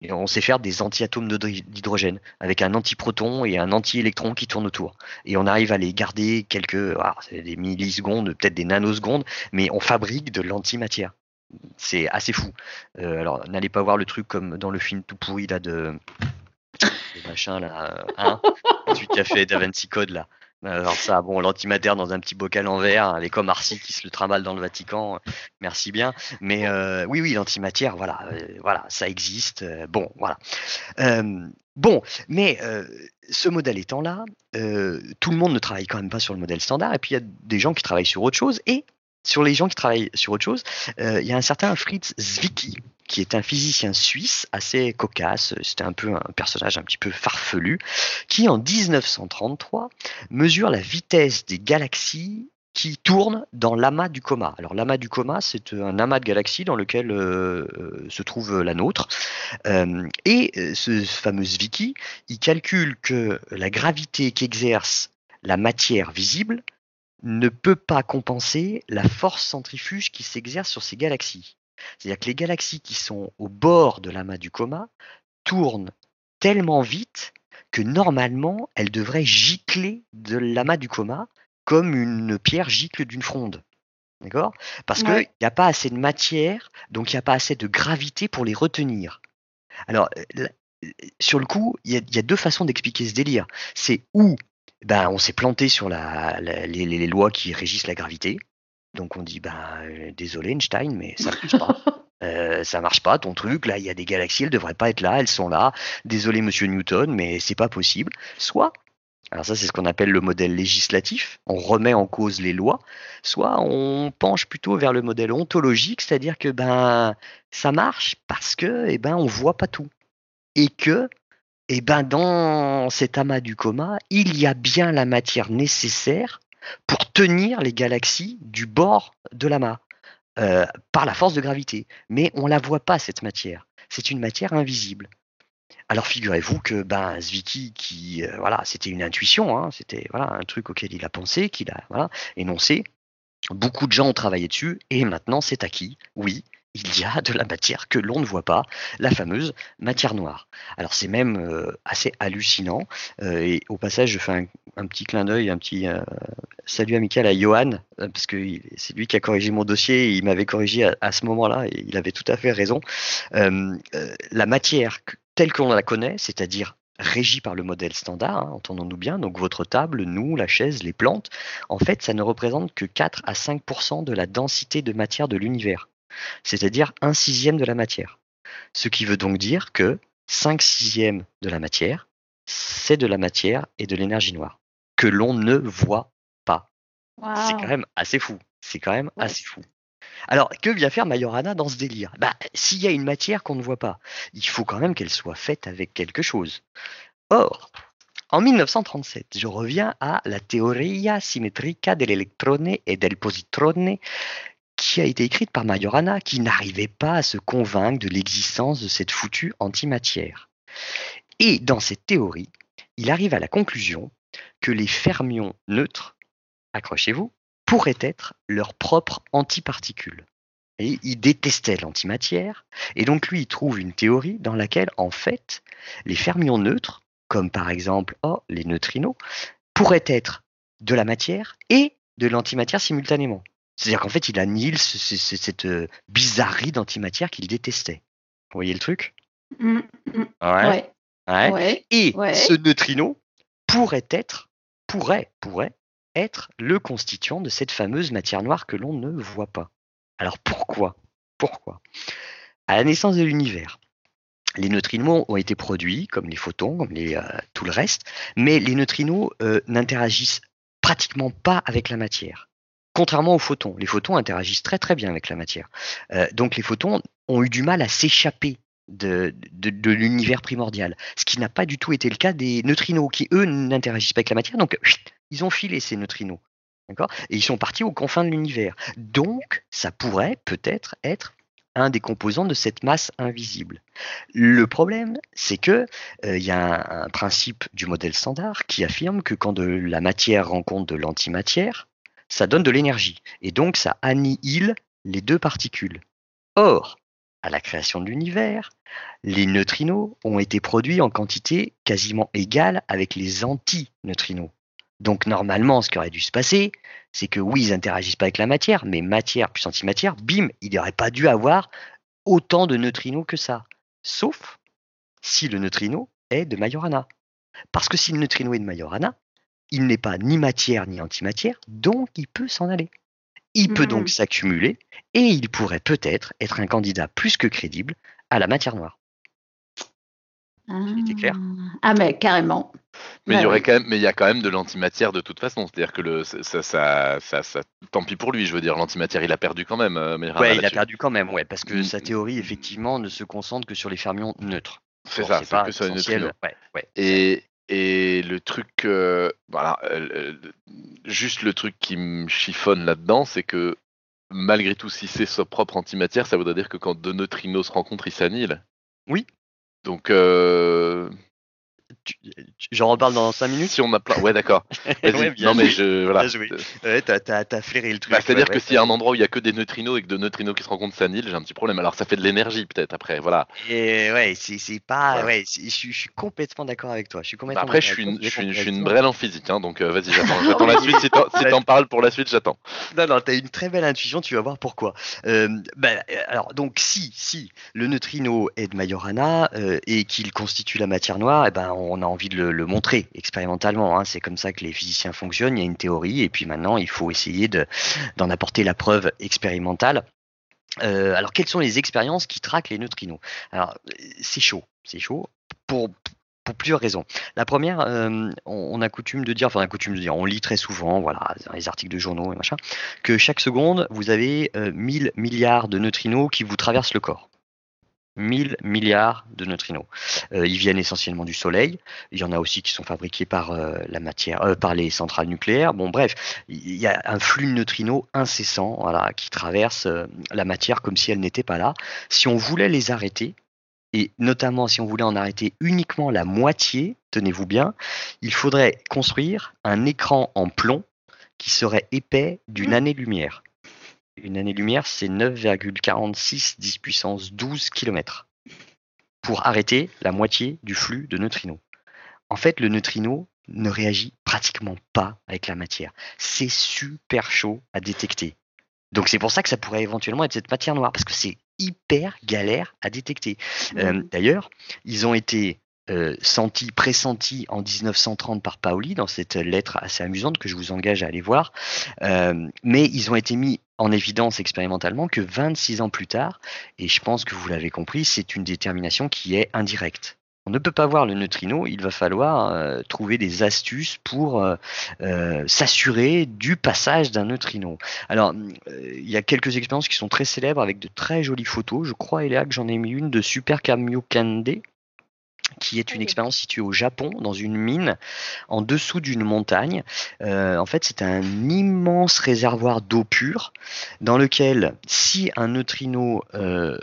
on sait faire des anti-atomes d'hydrogène avec un antiproton et un anti-électron qui tournent autour. Et on arrive à les garder quelques, ah, des millisecondes, peut-être des nanosecondes, mais on fabrique de l'antimatière. C'est assez fou. Euh, alors, n'allez pas voir le truc comme dans le film tout pourri là de, machin là, hein, celui qui a fait Da Code là. Alors ça, bon, l'antimatière dans un petit bocal en verre, avec comme Arcy qui se le trimballe dans le Vatican, merci bien. Mais euh, oui, oui, l'antimatière, voilà, euh, voilà, ça existe. Euh, bon, voilà. bon, mais ce modèle étant là, tout le monde ne travaille quand même pas sur le modèle standard, et puis il y a des gens qui travaillent sur autre chose, et sur les gens qui travaillent sur autre chose, il y a un certain Fritz Zwicky, qui est un physicien suisse assez cocasse, c'était un peu un personnage un petit peu farfelu, qui en 1933 mesure la vitesse des galaxies qui tournent dans l'amas du coma. Alors l'amas du coma, c'est un amas de galaxies dans lequel euh, euh, se trouve la nôtre. Euh, et ce fameux Zwicky, il calcule que la gravité qu'exerce la matière visible ne peut pas compenser la force centrifuge qui s'exerce sur ces galaxies. C'est-à-dire que les galaxies qui sont au bord de l'amas du coma tournent tellement vite que normalement elles devraient gicler de l'amas du coma comme une pierre gicle d'une fronde. D'accord? Parce qu'il n'y a pas assez de matière, donc il n'y a pas assez de gravité pour les retenir. Alors, euh, sur le coup, il y, a deux façons d'expliquer ce délire. C'est où ben, on s'est planté sur les, lois qui régissent la gravité, donc on dit, ben désolé Einstein, mais ça marche pas. Euh, ça marche pas ton truc. Là, il y a des galaxies, elles devraient pas être là, elles sont là. Désolé Monsieur Newton, mais c'est pas possible. Soit, alors ça c'est ce qu'on appelle le modèle législatif, on remet en cause les lois. Soit on penche plutôt vers le modèle ontologique, c'est-à-dire que ben ça marche parce que eh ben on voit pas tout et que eh ben dans cet amas du coma, il y a bien la matière nécessaire pour tenir les galaxies du bord de l'amas euh, par la force de gravité. Mais on ne la voit pas, cette matière. C'est une matière invisible. Alors figurez-vous que ben, Zwicky, qui, euh, voilà, c'était une intuition, hein, c'était voilà, un truc auquel il a pensé, qu'il a énoncé. Beaucoup de gens ont travaillé dessus et maintenant c'est acquis. Oui, il y a de la matière que l'on ne voit pas, la fameuse matière noire. Alors c'est même euh, assez hallucinant. Euh, et au passage, je fais un, petit clin d'œil, un petit salut amical à Johan, parce que c'est lui qui a corrigé mon dossier. Et il m'avait corrigé à, ce moment-là et il avait tout à fait raison. la matière telle qu'on la connaît, c'est-à-dire régie par le modèle standard, hein, entendons-nous bien, donc votre table, nous, la chaise, les plantes, en fait, ça ne représente que 4 à 5% de la densité de matière de l'univers c'est-à-dire un sixième de la matière. Ce qui veut donc dire que 5 sixièmes de la matière, c'est de la matière et de l'énergie noire, que l'on ne voit C'est quand même assez fou. C'est quand même assez fou. Alors, que vient faire Majorana dans ce délire? Bah, S'il y a une matière qu'on ne voit pas, il faut quand même qu'elle soit faite avec quelque chose. Or, en 1937, je reviens à la Teoria simmetrica dell'elettrone e del positrone qui a été écrite par Majorana, qui n'arrivait pas à se convaincre de l'existence de cette foutue antimatière. Et dans cette théorie, il arrive à la conclusion que les fermions neutres, accrochez-vous, pourraient être leurs propres antiparticules. Et il détestait l'antimatière, et donc lui, il trouve une théorie dans laquelle, en fait, les fermions neutres, comme par exemple oh, les neutrinos, pourraient être de la matière et de l'antimatière simultanément. C'est-à-dire qu'en fait, il annihile cette euh, bizarrerie d'antimatière qu'il détestait. Vous voyez le truc? Mmh, mmh. ouais. Ouais. Et ce neutrino pourrait être, pourrait, pourrait être le constituant de cette fameuse matière noire que l'on ne voit pas. Alors pourquoi? Pourquoi? À la naissance de l'univers, les neutrinos ont été produits comme les photons, comme euh, tout le reste, mais les neutrinos euh, n'interagissent pratiquement pas avec la matière. Contrairement aux photons, les photons interagissent très très bien avec la matière. Euh, donc les photons ont eu du mal à s'échapper de, de, l'univers primordial, ce qui n'a pas du tout été le cas des neutrinos, qui eux n'interagissent pas avec la matière, donc ils ont filé ces neutrinos. D'accord Et ils sont partis aux confins de l'univers. Donc, ça pourrait peut-être être un des composants de cette masse invisible. Le problème, c'est que euh, il y a un, principe du modèle standard qui affirme que quand la matière rencontre de l'antimatière, ça donne de l'énergie et donc ça annihile les deux particules. Or, à la création de l'univers, les neutrinos ont été produits en quantité quasiment égale avec les antineutrinos. Donc normalement, ce qui aurait dû se passer, c'est que oui, ils interagissent pas avec la matière, mais matière plus antimatière, bim, il n'aurait pas dû avoir autant de neutrinos que ça. Sauf si le neutrino est de Majorana. Parce que si le neutrino est de Majorana, il n'est pas ni matière ni antimatière, donc il peut s'en aller. Il peut donc mmh. s'accumuler et il pourrait peut-être être un candidat plus que crédible à la matière noire. C'était clair Ah, mais carrément. Mais il y aurait quand même, mais il y a quand même de l'antimatière de toute façon. C'est-à-dire que le, ça, ça, ça, tant pis pour lui. Je veux dire, l'antimatière, il a perdu quand même. Euh, mais ouais, il a perdu quand même, ouais, parce que sa théorie effectivement ne se concentre que sur les fermions neutres. C'est ça, c'est que sur les neutrinos. et, et le truc, euh, voilà, euh, juste le truc qui me chiffonne là-dedans, c'est que malgré tout, si c'est sa propre antimatière, ça voudrait dire que quand deux neutrinos se rencontrent, ils s'annihilent. Oui, donc, euh, J'en reparle dans 5 minutes Si on a plein. Ouais, d'accord. non, mais je. Voilà. Ouais, t'as, flairé le truc. Bah, c'est-à-dire que s'il y a un endroit où il y a que des neutrinos et que deux neutrinos qui se rencontrent s'annihilent, j'ai un petit problème. Alors, ça fait de l'énergie, peut-être, après. Voilà. Et ouais, c'est, pas. Ouais, je suis complètement d'accord avec toi. Je suis complètement après, je suis, une, je, suis, je suis une brêle en physique, hein, donc euh, vas-y, j'attends. j'attends la suite. Si t'en, parles pour la suite, j'attends. Non, non, t'as une très belle intuition, tu vas voir pourquoi. Euh, bah, alors, donc, si, si le neutrino est de Majorana euh, et qu'il constitue la matière noire, et eh ben, on a envie de le montrer expérimentalement. Hein. C'est comme ça que les physiciens fonctionnent. Il y a une théorie et puis maintenant il faut essayer d'en apporter la preuve expérimentale. Euh, alors quelles sont les expériences qui traquent les neutrinos? Alors c'est chaud, c'est chaud pour plusieurs raisons. La première, euh, on, a coutume de dire, enfin on a coutume de dire, on lit très souvent, voilà, dans les articles de journaux et machin, que chaque seconde, vous avez 1000 euh, milliards de neutrinos qui vous traversent le corps. 1000 milliards de neutrinos. Euh, ils viennent essentiellement du Soleil. Il y en a aussi qui sont fabriqués par euh, la matière, euh, par les centrales nucléaires. Bon, bref, il y a un flux de neutrinos incessant, voilà, qui traverse la matière comme si elle n'était pas là. Si on voulait les arrêter, et notamment si on voulait en arrêter uniquement la moitié, tenez-vous bien, il faudrait construire un écran en plomb qui serait épais d'une mmh. année-lumière. Une année-lumière, c'est 9,46 10 puissance 12 km pour arrêter la moitié du flux de neutrinos. En fait, le neutrino ne réagit pratiquement pas avec la matière. C'est super chaud à détecter. Donc c'est pour ça que ça pourrait éventuellement être cette matière noire, parce que c'est hyper galère à détecter. Euh, d'ailleurs, ils ont été euh, senti, pressenti en 1930 par Paoli dans cette lettre assez amusante que je vous engage à aller voir. Euh, mais ils ont été mis en évidence expérimentalement que 26 ans plus tard, et je pense que vous l'avez compris, c'est une détermination qui est indirecte. On ne peut pas voir le neutrino, il va falloir euh, trouver des astuces pour s'assurer du passage d'un neutrino. Alors, il y a quelques expériences qui sont très célèbres avec de très jolies photos. Je crois, Eléa, que j'en ai mis une de Super Kamiokande, qui est une expérience située au Japon, dans une mine, en dessous d'une montagne. Euh, en fait, c'est un immense réservoir d'eau pure, dans lequel, si un neutrino, euh,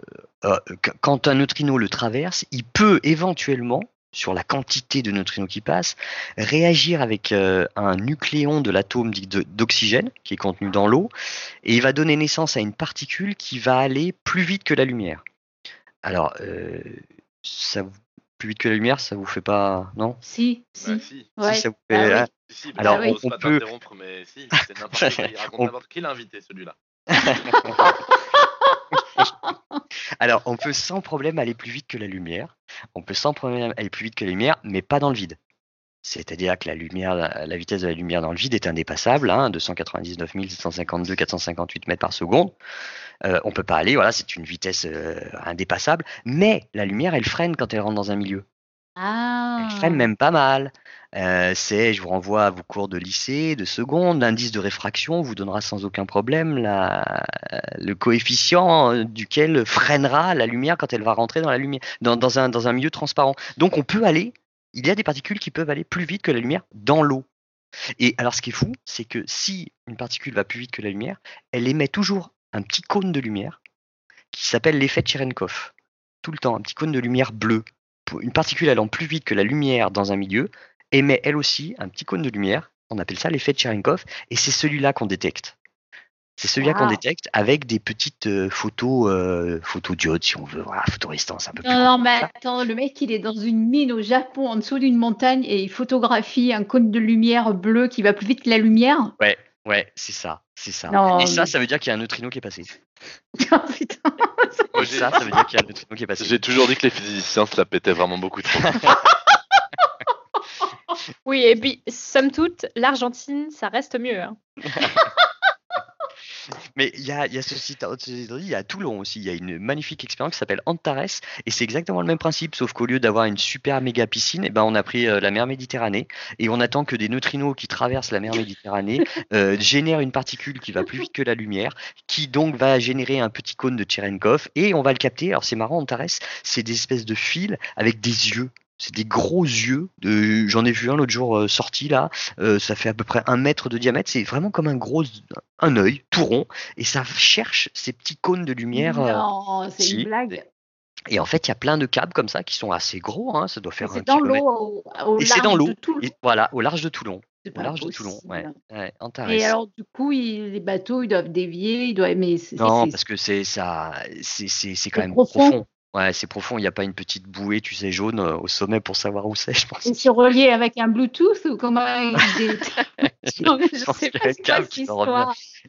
euh, quand un neutrino le traverse, il peut éventuellement sur la quantité de neutrinos qui passent, réagir avec un nucléon de l'atome d'oxygène qui est contenu dans l'eau, et il va donner naissance à une particule qui va aller plus vite que la lumière. Alors, ça vous plus vite que la lumière, ça vous fait pas. Non? Si, si. Bah, si. Ouais. ça vous fait... Ah, oui. si, Alors, on, on peut. Mais si, c'est n'importe quoi. Il raconte on... n'importe qui l'a invité, celui-là. Alors, on peut sans problème aller plus vite que la lumière. On peut sans problème aller plus vite que la lumière, mais pas dans le vide. C'est-à-dire que la lumière, la vitesse de la lumière dans le vide est indépassable, hein, 299 752 458 mètres par seconde. Euh, on peut pas aller, voilà, c'est une vitesse euh, indépassable. Mais la lumière, elle freine quand elle rentre dans un milieu. Ah. Elle freine même pas mal. Euh, c'est, je vous renvoie à vos cours de lycée, de seconde, l'indice de réfraction vous donnera sans aucun problème la, le coefficient duquel freinera la lumière quand elle va rentrer dans la lumière, dans, un, dans un milieu transparent. Donc on peut aller, il y a des particules qui peuvent aller plus vite que la lumière dans l'eau. Et alors ce qui est fou, c'est que si une particule va plus vite que la lumière, elle émet toujours un petit cône de lumière qui s'appelle l'effet Cherenkov. Tout le temps, un petit cône de lumière bleue. Une particule allant plus vite que la lumière dans un milieu émet elle aussi un petit cône de lumière. On appelle ça l'effet Cherenkov et c'est celui-là qu'on détecte. C'est celui-là qu'on détecte avec des petites euh, photos, euh, photodiodes si on veut, voilà, photorestance un peu plus. Non, non, mais attends, le mec il est dans une mine au Japon, en dessous d'une montagne et il photographie un cône de lumière bleu qui va plus vite que la lumière. Ouais, ouais, c'est ça. C'est ça. et ça, ça veut dire qu'il y a un neutrino qui est passé. oh putain. ça, ça veut dire qu'il y a un neutrino qui est passé. J'ai toujours dit que les physiciens se la pétaient vraiment beaucoup trop. oui, et puis, somme toute, l'Argentine, ça reste mieux. Hein. Mais il y a, y a y a Toulon aussi, il y a une magnifique expérience qui s'appelle Antares, et c'est exactement le même principe, sauf qu'au lieu d'avoir une super méga piscine, eh ben on a pris euh, la mer Méditerranée, et on attend que des neutrinos qui traversent la mer Méditerranée euh, génèrent une particule qui va plus vite que la lumière, qui donc va générer un petit cône de Cherenkov, et on va le capter. Alors c'est marrant, Antares, c'est des espèces de fils avec des yeux c'est des gros yeux. J'en ai vu un l'autre jour euh, sorti là. Euh, ça fait à peu près un mètre de diamètre. C'est vraiment comme un gros un œil tout rond et ça cherche ces petits cônes de lumière. Euh, non, c'est une blague. Et en fait, il y a plein de câbles comme ça qui sont assez gros. Hein, ça doit faire un C'est dans l'eau, au, et c'est dans l'eau. Voilà, au large de Toulon. Au large de Toulon, ouais. et alors, du coup, les bateaux, ils doivent dévier, ils doivent. Mais non, parce que c'est ça, c'est quand même profond. Ouais, c'est profond. Il n'y a pas une petite bouée, tu sais, jaune euh, au sommet pour savoir où c'est, je pense. Et c'est relié avec un Bluetooth ou comment il Je sais pas.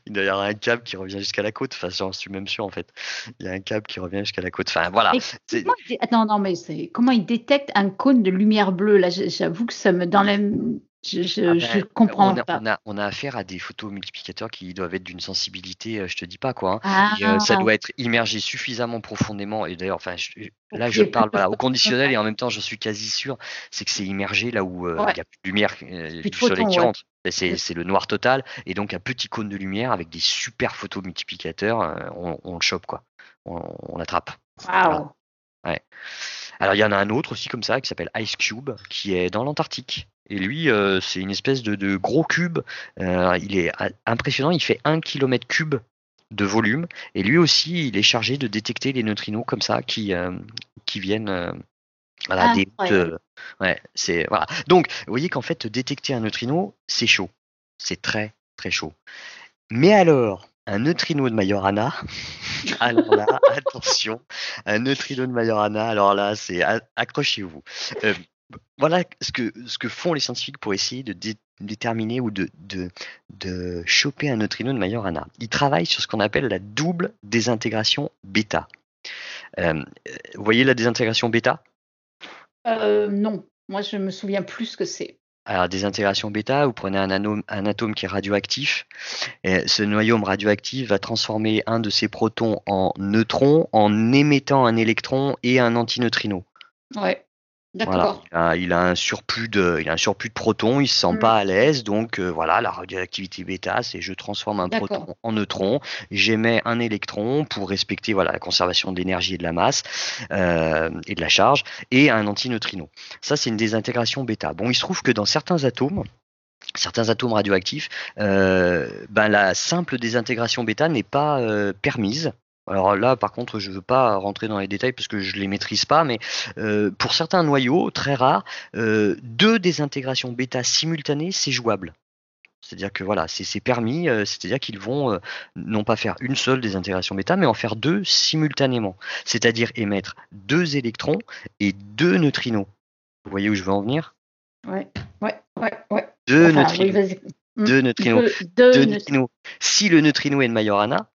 Il y avoir un câble qui revient jusqu'à la côte. Enfin, j'en suis même sûr en fait. Il y a un câble qui revient jusqu'à la côte. Enfin, voilà. Attends, non, mais comment il détecte un cône de lumière bleue? Là, j'avoue que ça me dans la je, je, ah ben, comprends on a, pas. On a, affaire à des photos multiplicateurs qui doivent être d'une sensibilité, euh, je te dis pas quoi. Hein. Euh, ça ah. doit être immergé suffisamment profondément. Et d'ailleurs, enfin, là, je parle voilà, au conditionnel et en même temps, je suis quasi sûr, c'est que c'est immergé là où euh, il n'y a plus de lumière du soleil qui rentre. C'est le noir total. Et donc, un petit cône de lumière avec des super photos multiplicateurs, on, le chope quoi. On, l'attrape. Ouais. Alors, il y en a un autre aussi comme ça qui s'appelle Ice Cube, qui est dans l'Antarctique. Et lui, euh, c'est une espèce de, gros cube. Euh, il est impressionnant. Il fait un kilomètre cube de volume. Et lui aussi, il est chargé de détecter les neutrinos comme ça qui, euh, qui viennent. voilà, des, ouais, c'est voilà. Donc, vous voyez qu'en fait, détecter un neutrino, c'est chaud. C'est très très chaud. Mais alors, un neutrino de Majorana, alors là, attention, un neutrino de Majorana, alors là, c'est accrochez-vous voilà ce que, font les scientifiques pour essayer de déterminer ou de, de, de choper un neutrino de Majorana. Ils travaillent sur ce qu'on appelle la double désintégration bêta. Euh, vous voyez la désintégration bêta? Euh, Non, moi je me souviens plus ce que c'est. Alors, désintégration bêta, vous prenez un, atome, un atome qui est radioactif. Et ce noyau radioactif va transformer un de ses protons en neutron en émettant un électron et un antineutrino. Ouais. Voilà. Il, a, un surplus de, il a un surplus de protons, il se sent mm. pas à l'aise, donc euh, voilà, la radioactivité bêta, c'est je transforme un proton en neutron, j'émets un électron pour respecter voilà la conservation de l'énergie et de la masse euh, et de la charge, et un antineutrino. Ça, c'est une désintégration bêta. Bon, il se trouve que dans certains atomes, certains atomes radioactifs, euh, ben la simple désintégration bêta n'est pas permise. Alors là, par contre, je ne veux pas rentrer dans les détails parce que je ne les maîtrise pas, mais euh, pour certains noyaux très rares, euh, deux désintégrations bêta simultanées, c'est jouable. C'est-à-dire que voilà, c'est permis, euh, c'est-à-dire qu'ils vont non pas faire une seule désintégration bêta, mais en faire deux simultanément. C'est-à-dire émettre deux électrons et deux neutrinos. Vous voyez où je veux en venir? Ouais, ouais, ouais, ouais. Deux neutrinos. deux neutrinos. Deux, neutrinos. Si le neutrino est de Majorana,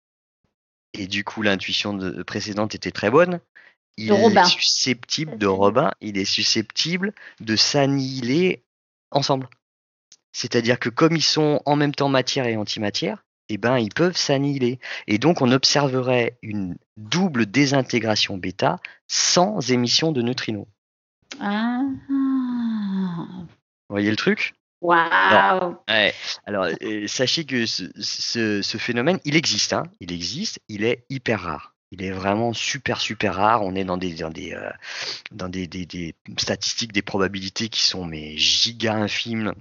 et du coup l'intuition précédente était très bonne, il est susceptible de Robin, il est susceptible de s'annihiler ensemble. C'est-à-dire que comme ils sont en même temps matière et antimatière, eh ben, ils peuvent s'annihiler. Et donc, on observerait une double désintégration bêta sans émission de neutrinos. Ah. Vous voyez le truc? Waouh Alors, euh, sachez que ce, phénomène, il existe. Hein. il existe, il est hyper rare. Il est vraiment super, super rare. On est dans des, dans des, euh, dans des, des, statistiques, des probabilités qui sont mais giga infimes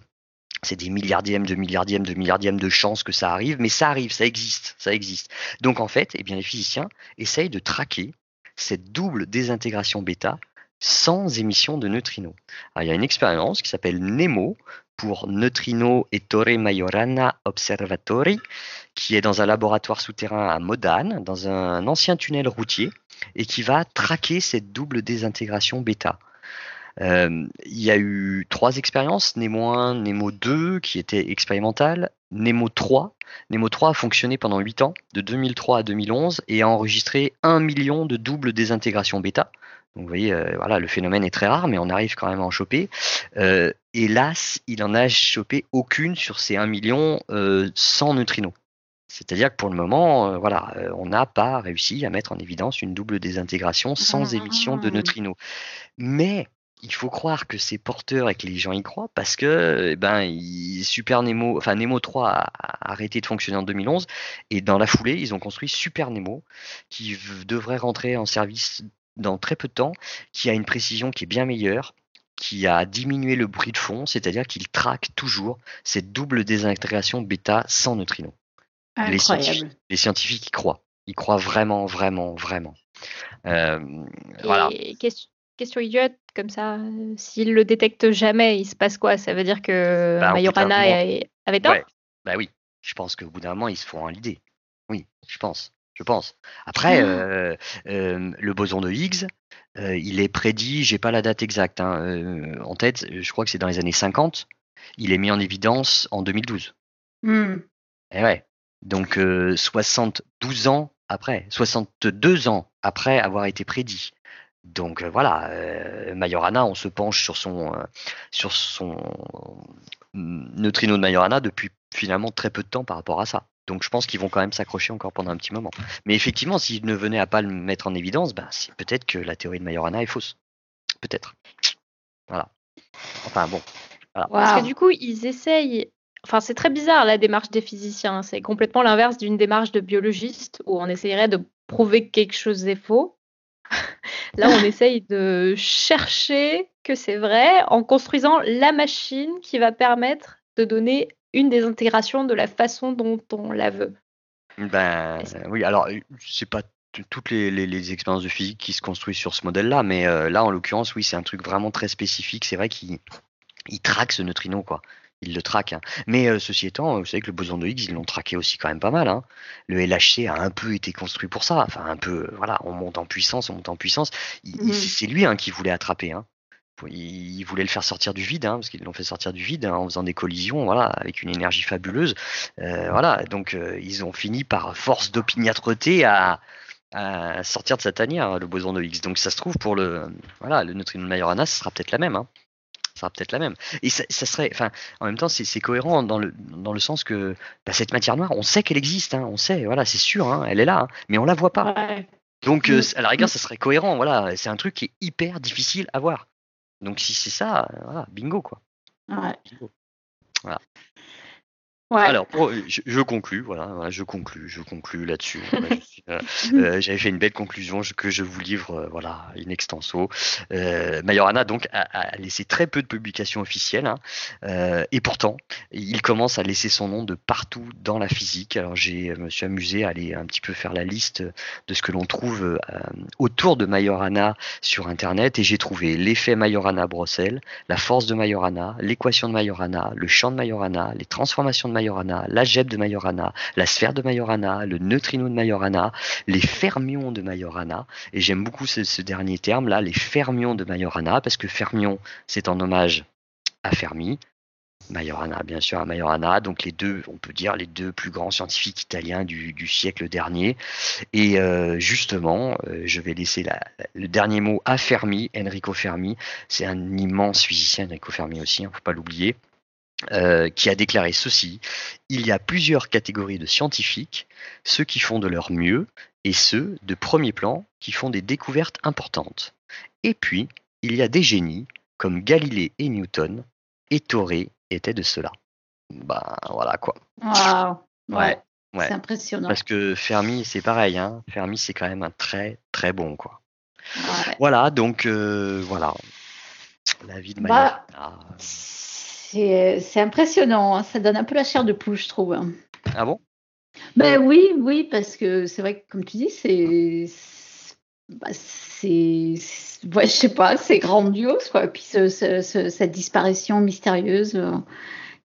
c'est des milliardièmes de milliardièmes de milliardièmes de chances que ça arrive, mais ça arrive, ça existe, ça existe. Donc en fait, eh bien, les physiciens essayent de traquer cette double désintégration bêta sans émission de neutrinos. il y a une expérience qui s'appelle NEMO pour Neutrino e Torre Majorana Observatory, qui est dans un laboratoire souterrain à Modane, dans un ancien tunnel routier, et qui va traquer cette double désintégration bêta. Euh, il y a eu trois expériences, Nemo 1, Nemo 2 qui étaient expérimentales, Nemo 3. Nemo 3 a fonctionné pendant 8 ans, de 2003 à 2011, et a enregistré 1 million de doubles désintégrations bêta. Donc vous voyez, euh, voilà, le phénomène est très rare, mais on arrive quand même à en choper. Euh, hélas, il en a chopé aucune sur ces 1 million sans neutrinos. C'est-à-dire que pour le moment, voilà, on n'a pas réussi à mettre en évidence une double désintégration sans émission de ah. neutrinos. Mais il faut croire que c'est porteur et que les gens y croient parce que eh ben Super Nemo, enfin Nemo 3 a, arrêté de fonctionner en 2011 et dans la foulée ils ont construit Super Nemo qui devrait rentrer en service dans très peu de temps, qui a une précision qui est bien meilleure, qui a diminué le bruit de fond, c'est-à-dire qu'il traque toujours cette double désintégration bêta sans neutrinos. Les scientifiques, les scientifiques y croient. Ils croient vraiment, vraiment, vraiment. Euh, voilà question idiote comme ça. Euh, s'il le détecte jamais, il se passe quoi? Ça veut dire que bah, Majorana avait tort? Bah oui, je pense qu'au bout d'un moment, ils se font l'idée. Oui, je pense. Je pense. Après, euh, euh, le boson de Higgs, il est prédit, j'ai pas la date exacte hein, en tête, je crois que c'est dans les années 50. Il est mis en évidence en 2012. Hmm. Et ouais. Donc 72 ans après, 62 ans après avoir été prédit. Donc euh, voilà, euh, Majorana, on se penche sur son, euh, sur son neutrino de Majorana depuis finalement très peu de temps par rapport à ça. Donc je pense qu'ils vont quand même s'accrocher encore pendant un petit moment. Mais effectivement, s'ils ne venaient à pas le mettre en évidence, ben, c'est peut-être que la théorie de Majorana est fausse. Peut-être. Voilà. Enfin bon. Parce que du coup, ils essayent. Enfin, c'est très bizarre la démarche des physiciens. C'est complètement l'inverse d'une démarche de biologiste où on essayerait de prouver que quelque chose est faux. Là, on essaye de chercher que c'est vrai en construisant la machine qui va permettre de donner une des intégrations de la façon dont on la veut. Ben oui, alors c'est pas toutes les, expériences de physique qui se construisent sur ce modèle-là, mais euh, là en l'occurrence, oui, c'est un truc vraiment très spécifique. C'est vrai qu'il traque ce neutrino, quoi il le traque. Hein. Mais euh, ceci étant, vous savez que le boson de Higgs, ils l'ont traqué aussi quand même pas mal. Hein. Le LHC a un peu été construit pour ça. Enfin, un peu, voilà, on monte en puissance, on monte en puissance. Mmh. C'est lui hein, qui voulait attraper. Hein. Il, voulait le faire sortir du vide, parce qu'ils l'ont fait sortir du vide en faisant des collisions, voilà, avec une énergie fabuleuse. Euh, voilà, donc euh, ils ont fini par force d'opiniâtreté à, à sortir de sa tanière, le boson de Higgs. Donc ça se trouve pour le, voilà, le neutrino de Majorana, ce sera peut-être la même sera peut-être la même. Et ça, serait, enfin, en même temps, c'est cohérent dans le, dans le sens que bah, cette matière noire, on sait qu'elle existe, hein, on sait, voilà, c'est sûr, hein, elle est là, hein, mais on la voit pas. Donc, euh, à la rigueur, ça serait cohérent, voilà, c'est un truc qui est hyper difficile à voir. Donc, si c'est ça, voilà, bingo, quoi. Bingo. Voilà. Alors, je, conclus, voilà, je conclus, je conclus là-dessus. Euh, euh, j'avais fait une belle conclusion que je vous livre, euh, voilà, in extenso. Majorana donc a, laissé très peu de publications officielles, hein, et pourtant, il commence à laisser son nom de partout dans la physique. Alors, j'ai me suis amusé à aller un petit peu faire la liste de ce que l'on trouve autour de Majorana sur Internet, et j'ai trouvé l'effet Majorana-Brossel, la force de Majorana, l'équation de Majorana, le champ de Majorana, les transformations de Majorana, l'algèbre de Majorana, la sphère de Majorana, le neutrino de Majorana, les fermions de Majorana. Et j'aime beaucoup ce, dernier terme là, les fermions de Majorana, parce que fermion, c'est en hommage à Fermi. Majorana, bien sûr, Majorana. Donc les deux, on peut dire les deux plus grands scientifiques italiens du, siècle dernier. Et justement, je vais laisser le dernier mot à Fermi, Enrico Fermi. C'est un immense physicien, Enrico Fermi aussi, il hein, ne faut pas l'oublier. Qui a déclaré ceci Il y a plusieurs catégories de scientifiques, ceux qui font de leur mieux et ceux de premier plan qui font des découvertes importantes. Et puis, il y a des génies comme Galilée et Newton, et Torré était de cela. Bah voilà quoi. Waouh. Ouais. C'est impressionnant. Parce que Fermi, c'est pareil. Hein. Fermi, c'est quand même un très très bon quoi. Voilà, donc euh, voilà. La vie de bah, C'est impressionnant. Hein. Ça donne un peu la chair de poule, je trouve. Hein. Ah bon? Ben oui, oui, parce que c'est vrai que comme tu dis, c'est bah, c'est ouais, je sais pas, c'est grandiose quoi. Et puis cette disparition mystérieuse euh,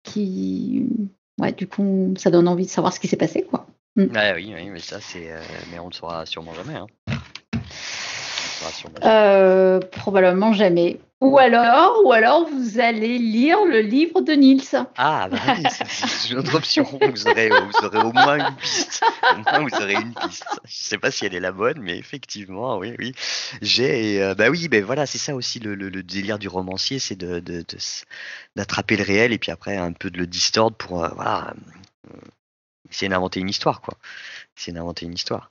qui, ouais, du coup, ça donne envie de savoir ce qui s'est passé quoi. Mm. oui, oui, mais ça c'est, euh, mais on ne saura sûrement jamais. Hein. Euh, probablement jamais. Ou alors, ou alors vous allez lire le livre de Niels. Ah, bah c'est une autre option. Vous aurez, au moins une piste. Vous aurez une piste. Je sais pas si elle est la bonne, mais effectivement, oui, oui. J'ai, euh, bah oui, ben voilà, c'est ça aussi le, délire du romancier, c'est de, d'attraper le réel et puis après un peu de le distordre pour, euh, voilà, essayer d'inventer une histoire, quoi. Essayer d'inventer une histoire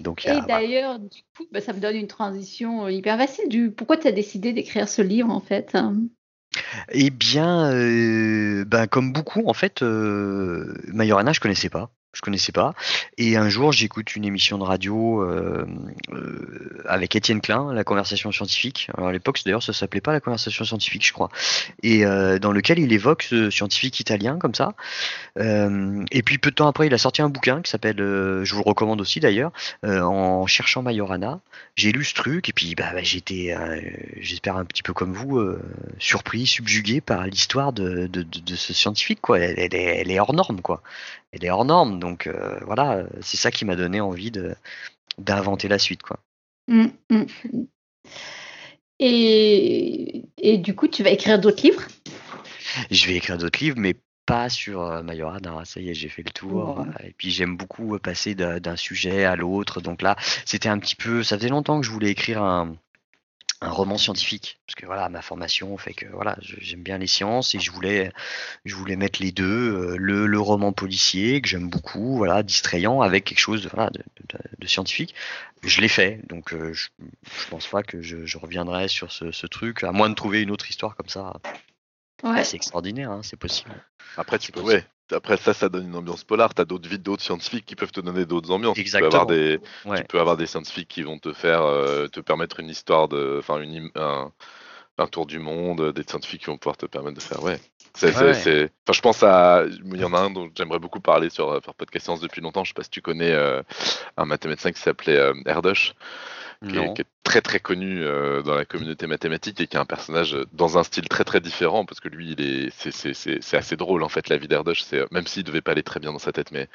et d'ailleurs, du coup, bah, ça me donne une transition euh, hyper facile. Du... Pourquoi tu as décidé d'écrire ce livre en fait Eh bien, euh, ben, comme beaucoup, en fait, euh, Majorana, je connaissais pas je connaissais pas. Et un jour, j'écoute une émission de radio euh, euh, avec Étienne Klein, la conversation scientifique. Alors à l'époque, d'ailleurs, ça s'appelait pas la conversation scientifique, je crois. Et euh, dans lequel il évoque ce scientifique italien comme ça. et puis peu de temps après, il a sorti un bouquin qui s'appelle, je vous le recommande aussi d'ailleurs, en cherchant Majorana. J'ai lu ce truc et puis bah, j'étais, j'espère un petit peu comme vous, surpris, subjugué par l'histoire de, ce scientifique. Quoi. Elle, elle, est, elle est hors norme, quoi elle est hors norme. Donc euh, voilà, c'est ça qui m'a donné envie de d'inventer la suite, quoi. Mmh, mmh. Et, et, du coup, tu vas écrire d'autres livres? Je vais écrire d'autres livres, mais pas sur euh, Majorana. Ça y est, j'ai fait le tour. Et puis j'aime beaucoup passer d'un sujet à l'autre. Donc là, c'était un petit peu. Ça faisait longtemps que je voulais écrire un, un roman scientifique parce que voilà ma formation fait que voilà j'aime bien les sciences et je voulais je voulais mettre les deux euh, le, le, roman policier que j'aime beaucoup voilà distrayant avec quelque chose de, voilà, de, de, scientifique. Je l'ai fait donc euh, je, je, pense pas que je, je reviendrai sur ce, ce, truc à moins de trouver une autre histoire comme ça. Ouais. c'est extraordinaire hein, c'est possible. Après tu peux ouais après ça, ça donne une ambiance polar. Tu as d'autres vies d'autres scientifiques qui peuvent te donner d'autres ambiances. Exactement. Tu peux, avoir des, tu peux avoir des scientifiques qui vont te faire, euh, te permettre une histoire de, enfin, un, un, tour du monde, des scientifiques qui vont pouvoir te permettre de faire, ouais. C'est, Enfin, je pense à, il y en a un dont j'aimerais beaucoup parler sur, sur Podcast Science depuis longtemps. Je sais pas si tu connais euh, un mathématicien qui s'appelait euh, Erdos qui est, très très connu euh, dans la communauté mathématique et qui est un personnage dans un style très très différent parce que lui il est c'est assez drôle en fait la vie d'Erdoche c'est même s'il devait pas aller très bien dans sa tête mais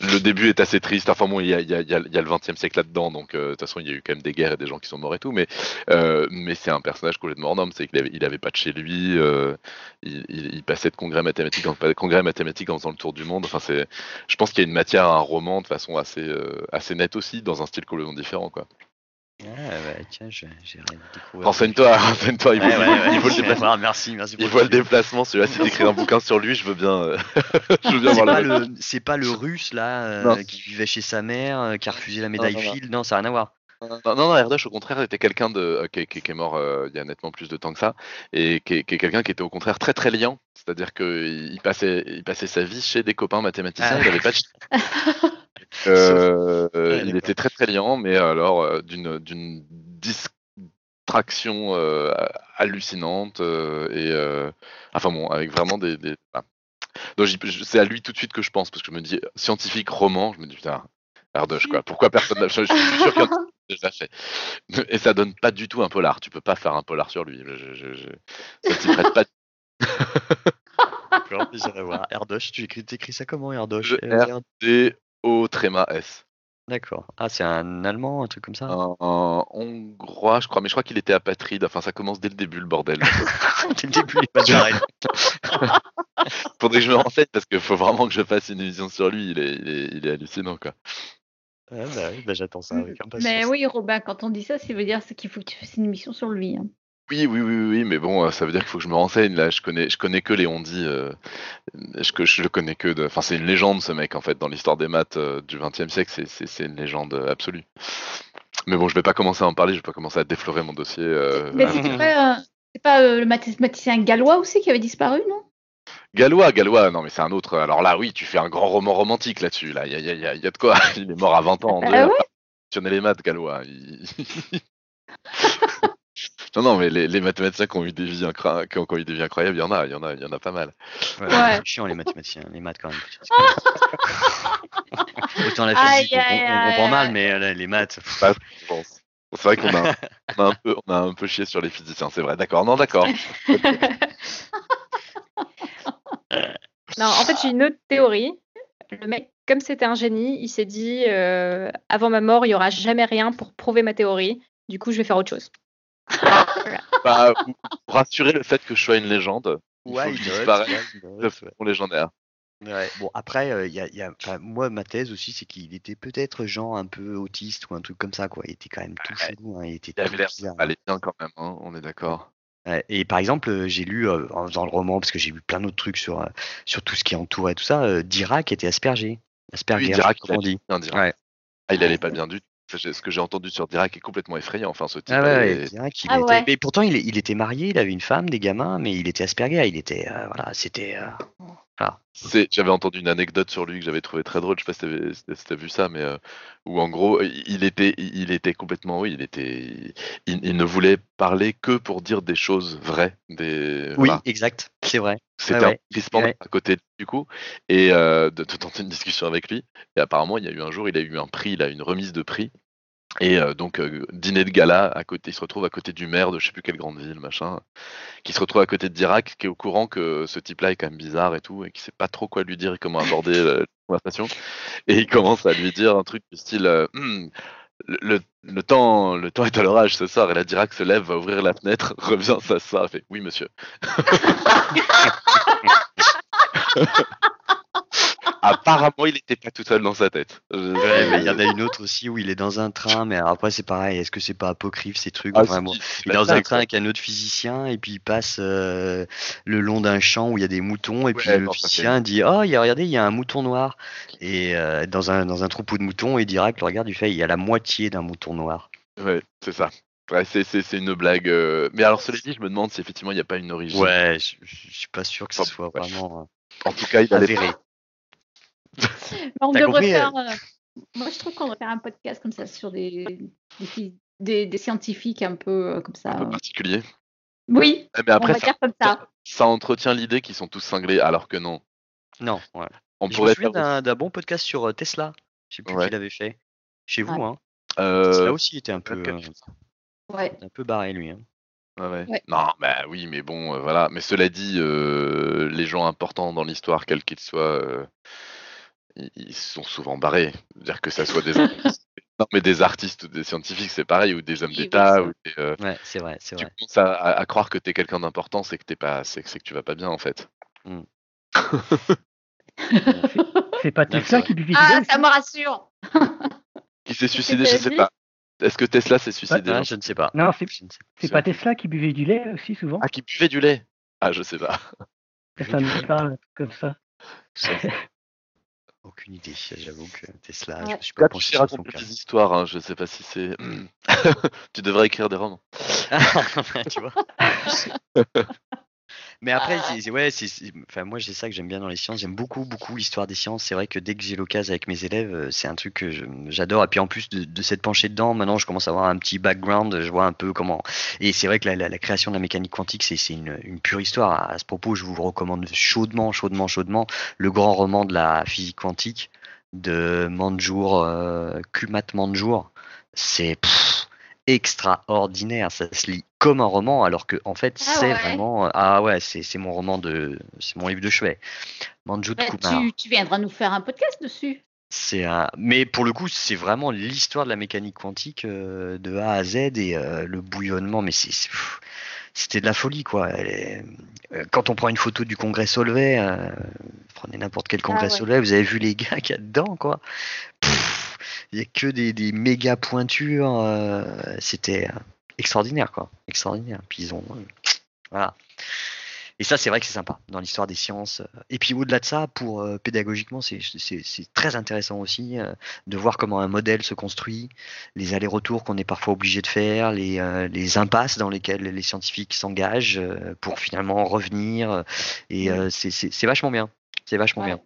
le début est assez triste. Enfin bon il y a, il y a, il y a le 20e siècle là-dedans donc euh, de toute façon il y a eu quand même des guerres et des gens qui sont morts et tout mais euh, mais c'est un personnage complètement hors c'est qu'il avait, il avait pas de chez lui il, il, passait de congrès mathématiques en congrès mathématiques en faisant le tour du monde. Enfin c'est je pense qu'il y a une matière à un roman de façon assez assez nette aussi dans un style complètement différent quoi ah bah tiens, j'ai rien découvert. Renseigne-toi, renseigne-toi. Il, faut, le déplacement. Merci, merci. Il voit le déplacement. Celui-là, si t'écris un bouquin sur lui, je veux bien. Euh, je veux bien voir le. C'est pas le russe là euh, qui vivait chez sa mère, euh, qui a refusé la médaille Field. Non, ça n'a rien à voir. Non, non, Erdoche, au contraire, était quelqu'un de qui, qui, est mort il y a nettement plus de temps que ça, et qui, est quelqu'un qui était au contraire très très liant. C'est-à-dire qu'il passait, il passait sa vie chez des copains mathématiciens. Ah. Il n'avait pas de... Euh, il était très très liant, mais alors euh, d'une d'une distraction euh, hallucinante et enfin bon, avec vraiment des. des... Donc c'est à lui tout de suite que je pense parce que je me dis scientifique roman, je me dis putain. Ardoche, quoi. Pourquoi personne Je, je suis sûr qu'il déjà fait. Et ça donne pas du tout un polar. Tu peux pas faire un polar sur lui. Je, je, je... Ça t'y prête pas. Voir. Erdoche, tu écris, écris ça comment, Erdoche R-D-O tréma S. D'accord. Ah, c'est un Allemand, un truc comme ça? Un, un Hongrois, je crois, mais je crois qu'il était apatride. Enfin, ça commence dès le début, le bordel. Dès le début, il est pas de Faudrait que je me renseigne parce qu'il faut vraiment que je fasse une émission sur lui. Il est, il est, il est hallucinant, quoi. Ah, bah, oui, bah, j'attends ça avec impatience. Mais oui, Robin, quand on dit ça, ça veut dire qu'il faut que tu fasses une émission sur lui. hein. Oui, oui, oui, oui, mais bon, euh, ça veut dire qu'il faut que je me renseigne. Là, je connais, je connais que Léon dit. Euh, je, le connais que de. Enfin, c'est une légende, ce mec, en fait, dans l'histoire des maths euh, du XXe siècle. c'est- une légende absolue. Mais bon, je vais pas commencer à en parler. Je vais pas commencer à déflorer mon dossier. euh, Mais pas, euh, c'est pas euh, le mathématicien gallois aussi qui avait disparu, non? Gallois, Gallois, non mais c'est un autre. Alors là, oui, tu fais un grand roman romantique là-dessus. Là, il y a, y a- y a- y a de quoi. Il est mort à 20 ans. André, Ah il a ouais les maths, Gallois. Il- non, non, mais les, les mathématiciens qui ont eu des vies, incra- qui ont, qui ont eu des vies incroyables, il y en a, il y en a, il y en a pas mal. Ouais, Ouais. C'est chiant les mathématiciens, les maths quand même. Autant la physique, on, aïe, on- on comprend aïe, mal, aïe. mais euh, les maths. Bah. C'est vrai qu'on a, on a un peu, on a un peu chié sur les physiciens, c'est vrai. D'accord, non, d'accord. Non, en fait, j'ai une autre théorie. Le mec, comme c'était un génie, il s'est dit euh, avant ma mort, il n'y aura jamais rien pour prouver ma théorie. Du coup, je vais faire autre chose. Bah, pour rassurer le fait que je sois une légende, il faut Ouais, que je disparaisse de façon légendaire. Ouais, Bon, après, euh, y a, y moi, ma thèse aussi, c'est qu'il était peut-être genre un peu autiste ou un truc comme ça, quoi. Il était quand même tout Ouais. chelou, hein, Il était Il avait l'air allez bien quand même, hein, on est d'accord. Ouais, et par exemple, euh, j'ai lu euh, faisant le roman, parce que j'ai lu plein d'autres trucs sur, euh, sur tout ce qui entourait tout ça, euh, Dirac était aspergé. Asperger, Oui, Dirac, il dit. Dirac. Ah, il allait pas bien du tout. Enfin, Ce que j'ai entendu sur Dirac est complètement effrayant. Enfin, ce type. Ah ouais, allait- ouais, Dirac, il Ah était... ouais. Mais pourtant, il, était marié, il avait une femme, des gamins, mais il était Asperger. Il était, euh, voilà, c'était. euh, C'est- J'avais entendu une anecdote sur lui que j'avais trouvé très drôle. Je sais pas si t'avais si vu ça, mais euh, où en gros, il était, il était complètement, oui, il était, il, il ne voulait parler que pour dire des choses vraies. Des, Oui, voilà. exact, c'est vrai. C'était ouais. un crispant Ouais. à côté du coup, et euh, de, de tenter une discussion avec lui. Et apparemment, il y a eu un jour, il a eu un prix, il a eu une remise de prix. Et euh, donc, euh, dîner de gala à côté, il se retrouve à côté du maire de je sais plus quelle grande ville, machin, qui se retrouve à côté de Dirac, qui est au courant que ce type-là est quand même bizarre et tout, et qui sait pas trop quoi lui dire et comment aborder euh, la conversation. Et il commence à lui dire un truc du style Hmm, le, le- temps, le temps est à l'orage ce soir, et là Dirac se lève, va ouvrir la fenêtre, revient s'asseoir, et fait Oui, monsieur. Apparemment, il était pas tout seul dans sa tête. Mais il y en a une autre aussi où il est dans un train, mais après c'est pareil, est-ce que c'est pas apocryphe ces trucs? Ah, Il est la dans un train avec un autre physicien et puis il passe euh, le long d'un champ où il y a des moutons et puis le physicien dit oh il y a, regardez il y a un mouton noir et euh, dans un dans un troupeau de moutons et direct le regarde il fait il y a la moitié d'un mouton noir. Ouais, c'est ça. Ouais, c'est, une blague. euh, Mais alors, cela dit, je me demande si effectivement il n'y a pas une origine. Ouais, je, je suis pas sûr que ce Enfin, soit ouais. vraiment En tout cas, il euh, avéré. On devrait compris, faire. euh, Moi, je trouve qu'on devrait faire un podcast comme ça sur des, des, phys- des- des scientifiques un peu euh, comme ça. un peu particulier. Oui, Eh, Mais après, on va ça, dire comme ça. ça entretient l'idée qu'ils sont tous cinglés, alors que non. Non, ouais. On Je me pourrait souviens faire d'un bon podcast sur euh, Tesla. Je sais plus Ouais. qui l'avait fait. Chez vous, Ouais. hein. euh, Tesla aussi était un peu euh, Ouais. un peu barré lui. Hein. Ouais, ouais. Ouais. Non, bah oui, mais bon, euh, voilà. Mais cela dit, euh, les gens importants dans l'histoire, quels qu'ils soient, euh, ils, sont souvent barrés. C'est-à-dire que ça soit des artistes, non, mais des artistes ou des scientifiques, c'est pareil, ou des hommes Oui, oui, d'État, ça. ou des, euh, Ouais, c'est vrai, c'est tu vrai. commences à, à- à croire que t'es quelqu'un d'important, c'est que t'es pas, c'est, c'est que tu vas pas bien en fait. C'est pas c'est Tesla qui buvait du Ah, ça me rassure. Qui s'est suicidé, je sais pas. Est-ce que Tesla s'est suicidé Ah, non je ne sais pas. Non, c'est c'est pas Tesla qui buvait du lait aussi souvent Ah, qui buvait du lait Ah, je sais pas. Personne ne parle comme ça. Aucune idée, j'avoue que Tesla, Ouais. je me suis pas Là, penché tu sur son cas. des histoires, hein, je sais pas si c'est. tu devrais écrire des romans. tu vois Mais après, c'est- ouais, c'est, enfin, moi, c'est ça que j'aime bien dans les sciences. J'aime beaucoup, beaucoup l'histoire des sciences. C'est vrai que dès que j'ai l'occasion avec mes élèves, euh, c'est un truc que je- j'adore. Et puis en plus de, de s'être penché dedans, maintenant, je commence à avoir un petit background. Je vois un peu comment. Et c'est vrai que la, la- la création de la mécanique quantique, c'est, c'est une, une pure histoire. À ce propos, je vous recommande chaudement, chaudement, chaudement le grand roman de la physique quantique de Manjour, euh, Kumat Manjour. C'est pff, extraordinaire. Ça se lit comme un roman, alors que en fait, Ah c'est ouais. vraiment ah ouais, c'est mon roman de c'est mon livre de chevet. Manjout Bah, Kumar. tu, tu viendras nous faire un podcast dessus. C'est un... Mais pour le coup, c'est vraiment l'histoire de la mécanique quantique euh, de A à Z et euh, le bouillonnement. Mais c'est, c'était de la folie, quoi. Euh, Quand on prend une photo du congrès Solvay, euh, prenez n'importe quel congrès ouais. Solvay, vous avez vu les gars qu'il y a dedans, quoi. Pff, Il y a que des, des méga pointures. euh, c'était euh, extraordinaire, quoi. Extraordinaire. Puis ils ont. euh, voilà. Et ça, c'est vrai que c'est sympa dans l'histoire des sciences. Et puis au-delà de ça, pour euh, pédagogiquement, c'est très intéressant aussi euh, de voir comment un modèle se construit, les allers-retours qu'on est parfois obligé de faire, les, euh, les impasses dans lesquelles les scientifiques s'engagent pour finalement revenir. Et euh, c'est- vachement bien. C'est vachement Ouais. bien.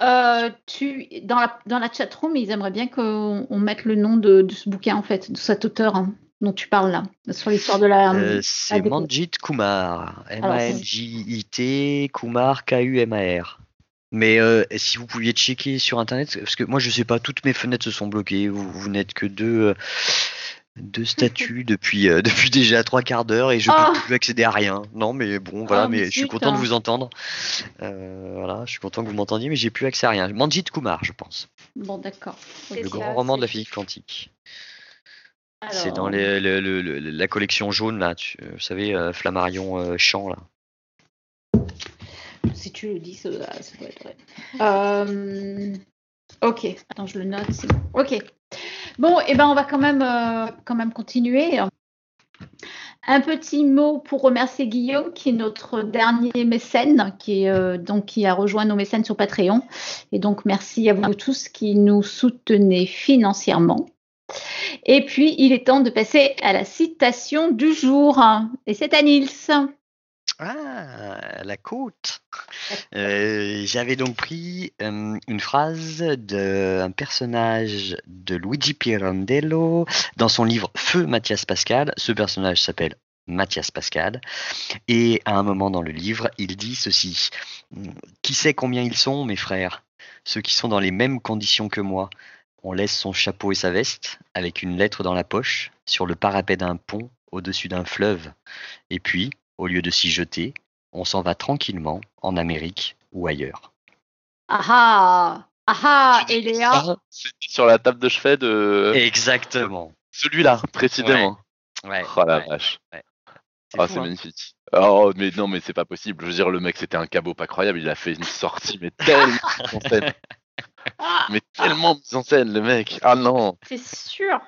Euh, tu, dans la, dans la chatroom, ils aimeraient bien qu'on on mette le nom de, de ce bouquin, en fait, de cet auteur hein, dont tu parles là, sur l'histoire de la. Euh, c'est Manjit Kumar. Alors, M-A-N-J-I-T, Kumar, K-U-M-A-R. Mais euh, si vous pouviez checker sur internet, parce que moi je sais pas, toutes mes fenêtres se sont bloquées. Vous, vous n'êtes que deux, deux statuts depuis, euh, depuis déjà trois quarts d'heure et je Ah. peux plus accéder à rien. Non, mais bon, voilà, Ah, mais mais je suis content de hein. vous entendre. Euh, voilà, je suis content que vous m'entendiez, mais j'ai plus accès à rien. Manjit Kumar, je pense. Bon, d'accord. Le ça, grand roman de la c'est- physique quantique. Alors, C'est dans les- le- le- le- la collection jaune, là, tu- vous savez, euh, Flammarion euh, Champ, là. Si tu le dis, ça, ça doit être vrai. Ok, attends, je le note. c'est bon. Ok. Bon, et ben on va quand même, euh, quand même continuer. Un petit mot pour remercier Guillaume, qui est notre dernier mécène, qui, est, euh, donc, qui a rejoint nos mécènes sur Patreon. Et donc, merci à vous tous qui nous soutenez financièrement. Et puis, il est temps de passer à la citation du jour. Et c'est à Nils. Ah, la côte. Euh, J'avais donc pris euh, une phrase d'un personnage de Luigi Pirandello dans son livre Feu Mathias Pascal. Ce personnage s'appelle Mathias Pascal. Et à un moment dans le livre, il dit ceci. Qui sait combien ils sont, mes frères? Ceux qui sont dans les mêmes conditions que moi. On laisse son chapeau et sa veste, avec une lettre dans la poche, sur le parapet d'un pont, au-dessus d'un fleuve. Et puis, au lieu de s'y jeter, on s'en va tranquillement en Amérique ou ailleurs. Ah ah Ah ah Tu Et dis Léa ça, C'était sur la table de chevet de Exactement. celui-là, précisément. Ouais, Oh la ouais. vache. C'est Ah, fou, c'est hein. magnifique. Oh, mais non, mais c'est pas possible. Je veux dire, le mec, c'était un cabot pas croyable. Il a fait une sortie, mais tellement mise en scène. Mais tellement mise en scène, le mec. Ah non. C'est sûr.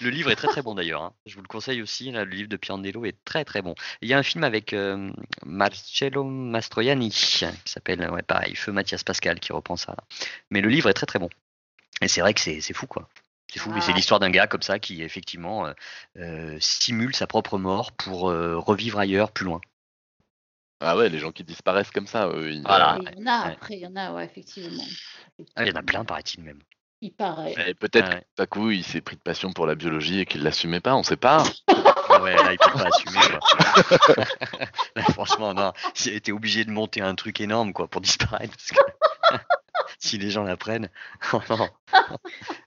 Le livre est très très bon d'ailleurs. hein. Je vous le conseille aussi. là, le livre de Pirandello est très très bon. Il y a un film avec euh, Marcello Mastroianni qui s'appelle, ouais, pareil, Feu Mathias Pascal qui reprend ça. là. Mais le livre est très très bon. Et c'est vrai que c'est c'est fou quoi. C'est fou. Et c'est Ah. l'histoire d'un gars comme ça qui effectivement euh, euh, simule sa propre mort pour euh, revivre ailleurs, plus loin. Ah ouais, les gens qui disparaissent comme ça, eux, ils- Voilà. Il y en a ouais. après, il y en a, ouais, effectivement. Ah, il y en a plein, paraît-il même. Il paraît. Et peut-être Ah ouais. que tout à coup, il s'est pris de passion pour la biologie et qu'il l'assumait pas, on sait pas. Ouais, là, il peut pas assumer, quoi. Là, franchement, non. Été obligé de monter un truc énorme, quoi, pour disparaître. parce que si les gens l'apprennent, oh.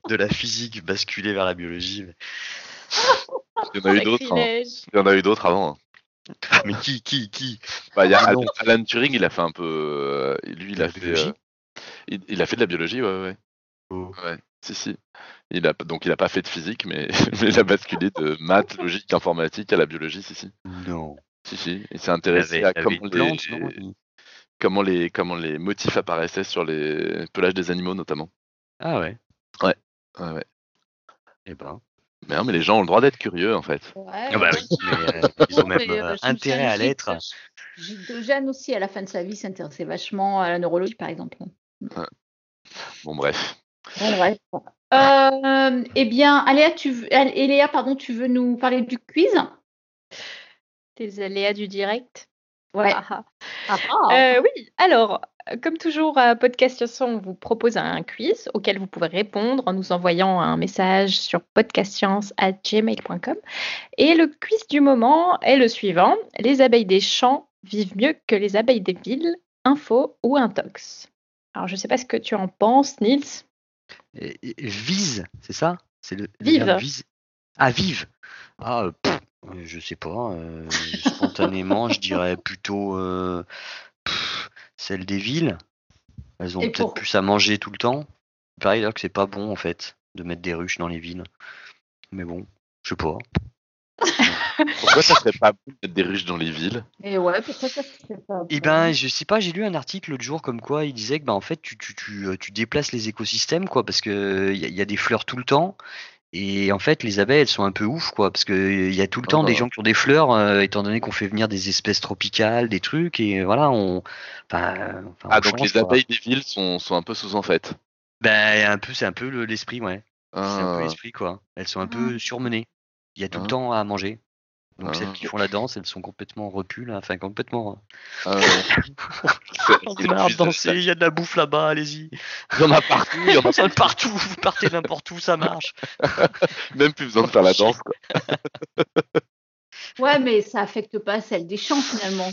De la physique basculer vers la biologie. mais- Il y en a eu d'autres. hein. Il y en a eu d'autres avant. hein. Mais qui, qui, qui? Bah, il y a. Alan, Alan Turing, il a fait un peu. euh, lui, il De a la fait. biologie? euh, il, il a fait de la biologie, ouais, ouais. Oh. Ouais, si, si. Il a, donc, il a pas fait de physique, mais, mais il a basculé de maths, logique, informatique à la biologie, si, si. Non. Si, si. Il s'est intéressé avait, à comment les, plante, non Il- comment, les, comment les motifs apparaissaient sur les pelages des animaux, notamment. Ah ouais. Ouais, ouais. Eh ben. Mais, non, mais les gens ont le droit d'être curieux, en fait. Ouais. Ah bah oui, mais euh, ils ont même euh, euh, intérêt à l'être. Gilles Gênes aussi, à la fin de sa vie, s'intéressait vachement à la neurologie, par exemple. Bon, bref. Euh, eh bien, Aléa, tu veux, et Léa, pardon, tu veux nous parler du quiz? Des aléas du direct. Ouais. Ah, ah. Ah, ah. Euh, oui, alors, euh, comme toujours à Podcast Science, on vous propose un quiz auquel vous pouvez répondre en nous envoyant un message sur podcastscience.gmail.com. Et le quiz du moment est le suivant. Les abeilles des champs vivent mieux que les abeilles des villes. Info ou intox? Alors, je ne sais pas ce que tu en penses, Nils. Vise, c'est ça? C'est le Vive. vise. Ah, vive. Ah, euh, pff, je sais pas. euh, spontanément, je dirais plutôt euh, pff, celle des villes. Elles ont Et peut-être pour- plus à manger tout le temps. paraît d'ailleurs que c'est pas bon en fait de mettre des ruches dans les villes. Mais bon, je sais pas. Pourquoi ça serait pas bon de mettre des ruches dans les villes? Et ouais, pourquoi ça se fait pas Eh ben, je sais pas, j'ai lu un article l'autre jour comme quoi il disait que bah, en fait tu, tu, tu, euh, tu déplaces les écosystèmes quoi parce que il y, a- y a des fleurs tout le temps et en fait les abeilles elles sont un peu ouf quoi parce que il y a tout le Ah temps des bah. gens qui ont des fleurs euh, étant donné qu'on fait venir des espèces tropicales, des trucs et voilà on enfin, euh, enfin, Ah, on donc change, les quoi. abeilles des villes sont, sont un peu sous en fait. Ben un peu c'est un peu le- l'esprit ouais. C'est un peu Ah, l'esprit quoi. Elles sont un peu surmenées. Il y a tout le Ah. temps à manger. Donc Ah. celles qui font la danse, elles sont complètement repues là, enfin complètement. ah, ouais. On démarre danser, il y a de la bouffe là-bas, allez-y. Il y en a partout, il y en a Ça partout, vous partez n'importe où, ça marche. même plus besoin de faire la danse. Quoi. Ouais, mais ça affecte pas celle des champs finalement.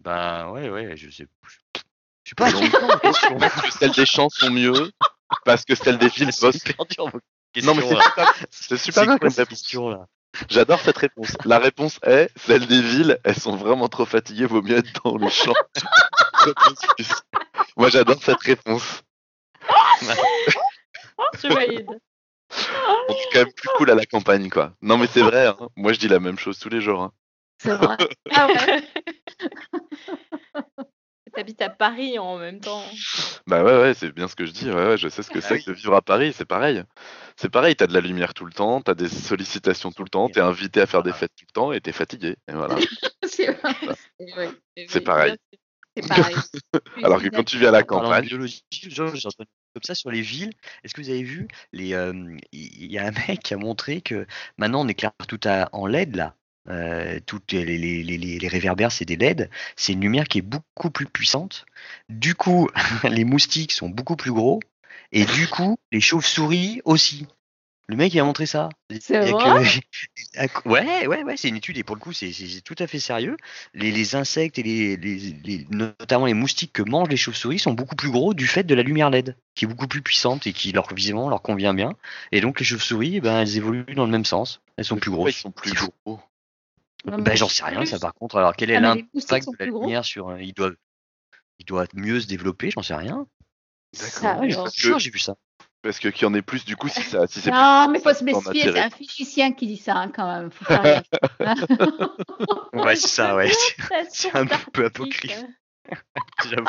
Ben ouais, ouais, je sais. Je sais pas. Parce que celles des champs sont mieux, parce que celles des villes bossent. Non mais c'est super, c'est super C'est bien comme question là? J'adore cette réponse. La réponse est celles des villes, elles sont vraiment trop fatiguées, vaut mieux être dans les champs. Réponse plus. Moi j'adore cette réponse. Je valide. On est quand même plus cool à la campagne quoi. Non mais c'est vrai, hein. moi je dis la même chose tous les jours. hein. C'est vrai. Ah ouais. T'habites à Paris en même temps. Bah ouais ouais, c'est bien ce que je dis. Ouais, ouais, je sais ce que Ah c'est que de vivre à Paris, c'est pareil. C'est pareil, t'as de la lumière tout le temps, t'as des sollicitations tout le temps, t'es invité à faire des fêtes tout le temps et t'es fatigué. Et voilà. c'est pareil. C'est pareil. Alors que quand tu vis à la campagne, biologie, comme ça sur les villes. Est-ce que vous avez vu les euh, Il y a un mec qui a montré que maintenant on éclaire tout à, en LED là. Euh, toutes les, les, les, les- les réverbères, c'est des LED. C'est une lumière qui est beaucoup plus puissante. Du coup, les moustiques sont beaucoup plus gros. Et du coup, les chauves-souris aussi. Le mec, il a montré ça. C'est vrai? que- Ouais, ouais, ouais, c'est une étude et pour le coup, c'est- tout à fait sérieux. Les, les insectes et les, les- les- notamment les moustiques que mangent les chauves-souris sont beaucoup plus gros du fait de la lumière LED, qui est beaucoup plus puissante et qui leur visiblement leur convient bien. Et donc les chauves-souris, eh ben, elles évoluent dans le même sens. Elles sont plus grosses. ils sont plus gros? Ben, j'en sais rien, ça par contre. Alors quel est Ah, l'impact de la lumière sur. euh, Ils doivent, ils doivent mieux se développer, j'en sais rien. D'accord. Sûr, que- j'ai vu ça. Parce que qu'il y en ait plus du coup si ça si c'est Non, mais faut se méfier, c'est un physicien qui dit ça hein, quand même. Faut faire. Ouais, c'est ça, ouais. C'est un peu apocryphe. J'avoue.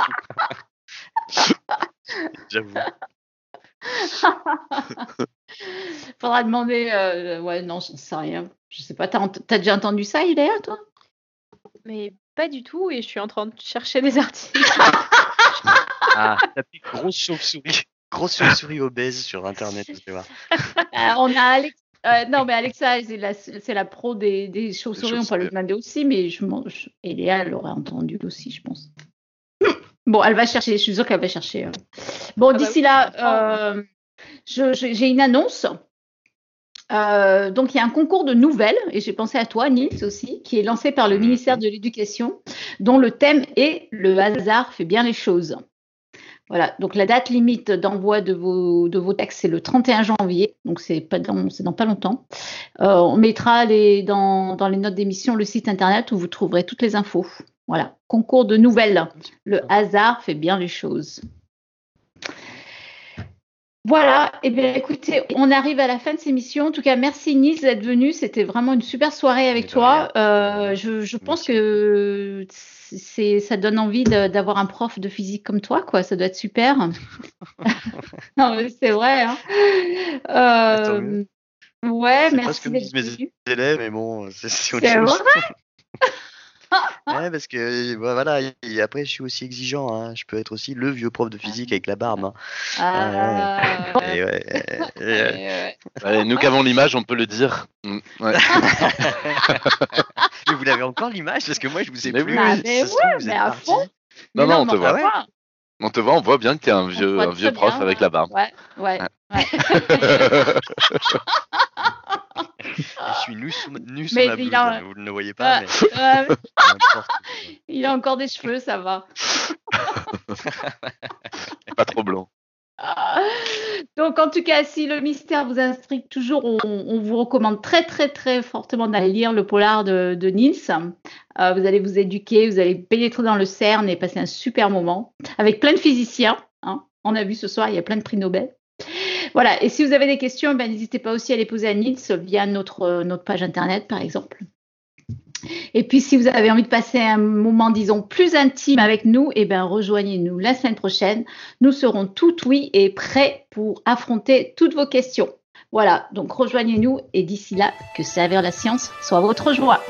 J'avoue. Faudra demander. euh, ouais, non, j'en sais rien. Je sais pas. T'as t'as déjà entendu ça, Iléa, toi? Mais pas du tout, et je suis en train de chercher des articles. Ah, tapez grosse chauve-souris. Grosse chauve-souris obèse sur internet, allez voir. Euh, On a Alex. euh, non, mais Alexa, c'est la, pro des, des chauves-souris. On peut le demander aussi, mais je, m'en- je- et Léa, elle l'aurait entendu aussi, je pense. Bon, elle va chercher. Je suis sûre qu'elle va chercher. euh. Bon, bah d'ici oui, là, comprends. euh, j'ai une annonce. Euh, donc, il y a un concours de nouvelles, et j'ai pensé à toi, Nils aussi, qui est lancé par le Mhm. ministère de l'Éducation, dont le thème est Le hasard fait bien les choses. Voilà, donc la date limite d'envoi de vos, de vos textes, c'est le 31 janvier, donc c'est dans, dans pas longtemps. Euh, on mettra les, dans, dans les notes d'émission le site internet où vous trouverez toutes les infos. Voilà, concours de nouvelles. Le hasard fait bien les choses. Voilà, et bien écoutez, on arrive à la fin de cette émission. En tout cas, merci Nice d'être venu. C'était vraiment une super soirée avec toi. Euh, je, je pense Merci. que c'est, ça donne envie de- d'avoir un prof de physique comme toi, quoi. Ça doit être super. non, mais c'est vrai. Hein. Tant Euh, ouais, C'est pas ce merci que me disent mes élèves, mais bon, c'est c'est autre C'est chose. vrai? Ouais, parce que bah, voilà, et après je suis aussi exigeant, hein. je peux être aussi le vieux prof de physique avec la barbe. hein. Ah, Et ouais, et ouais. ouais. Ouais, nous qui avons l'image, on peut le dire. Mm, ouais. Mais vous l'avez encore l'image? Parce que moi je vous ai Mais plus. oui, Ah, ça mais trouve, vous mais êtes à fond. Non, Mais non, on te voit. On te voit, on voit bien que t'es un vieux, un vieux prof bien, avec la barbe. Ouais, ouais. ouais. Je suis nu sous, nu sous Mais ma a- vous ne le voyez pas, mais il a encore des cheveux, ça va. Pas trop blanc. Donc, en tout cas, si le mystère vous intrigue toujours, on, vous recommande très, très, très fortement d'aller lire le polar de, Niels. Euh, vous allez vous éduquer, vous allez pénétrer dans le CERN et passer un super moment avec plein de physiciens. hein. On a vu ce soir, il y a plein de prix Nobel. Voilà, et si vous avez des questions, ben, n'hésitez pas aussi à les poser à Nils via notre, notre page internet, par exemple. Et puis, si vous avez envie de passer un moment, disons, plus intime avec nous, eh ben, rejoignez-nous la semaine prochaine. Nous serons tout oui et prêts pour affronter toutes vos questions. Voilà, donc rejoignez-nous et d'ici là, que servir la science soit votre joie.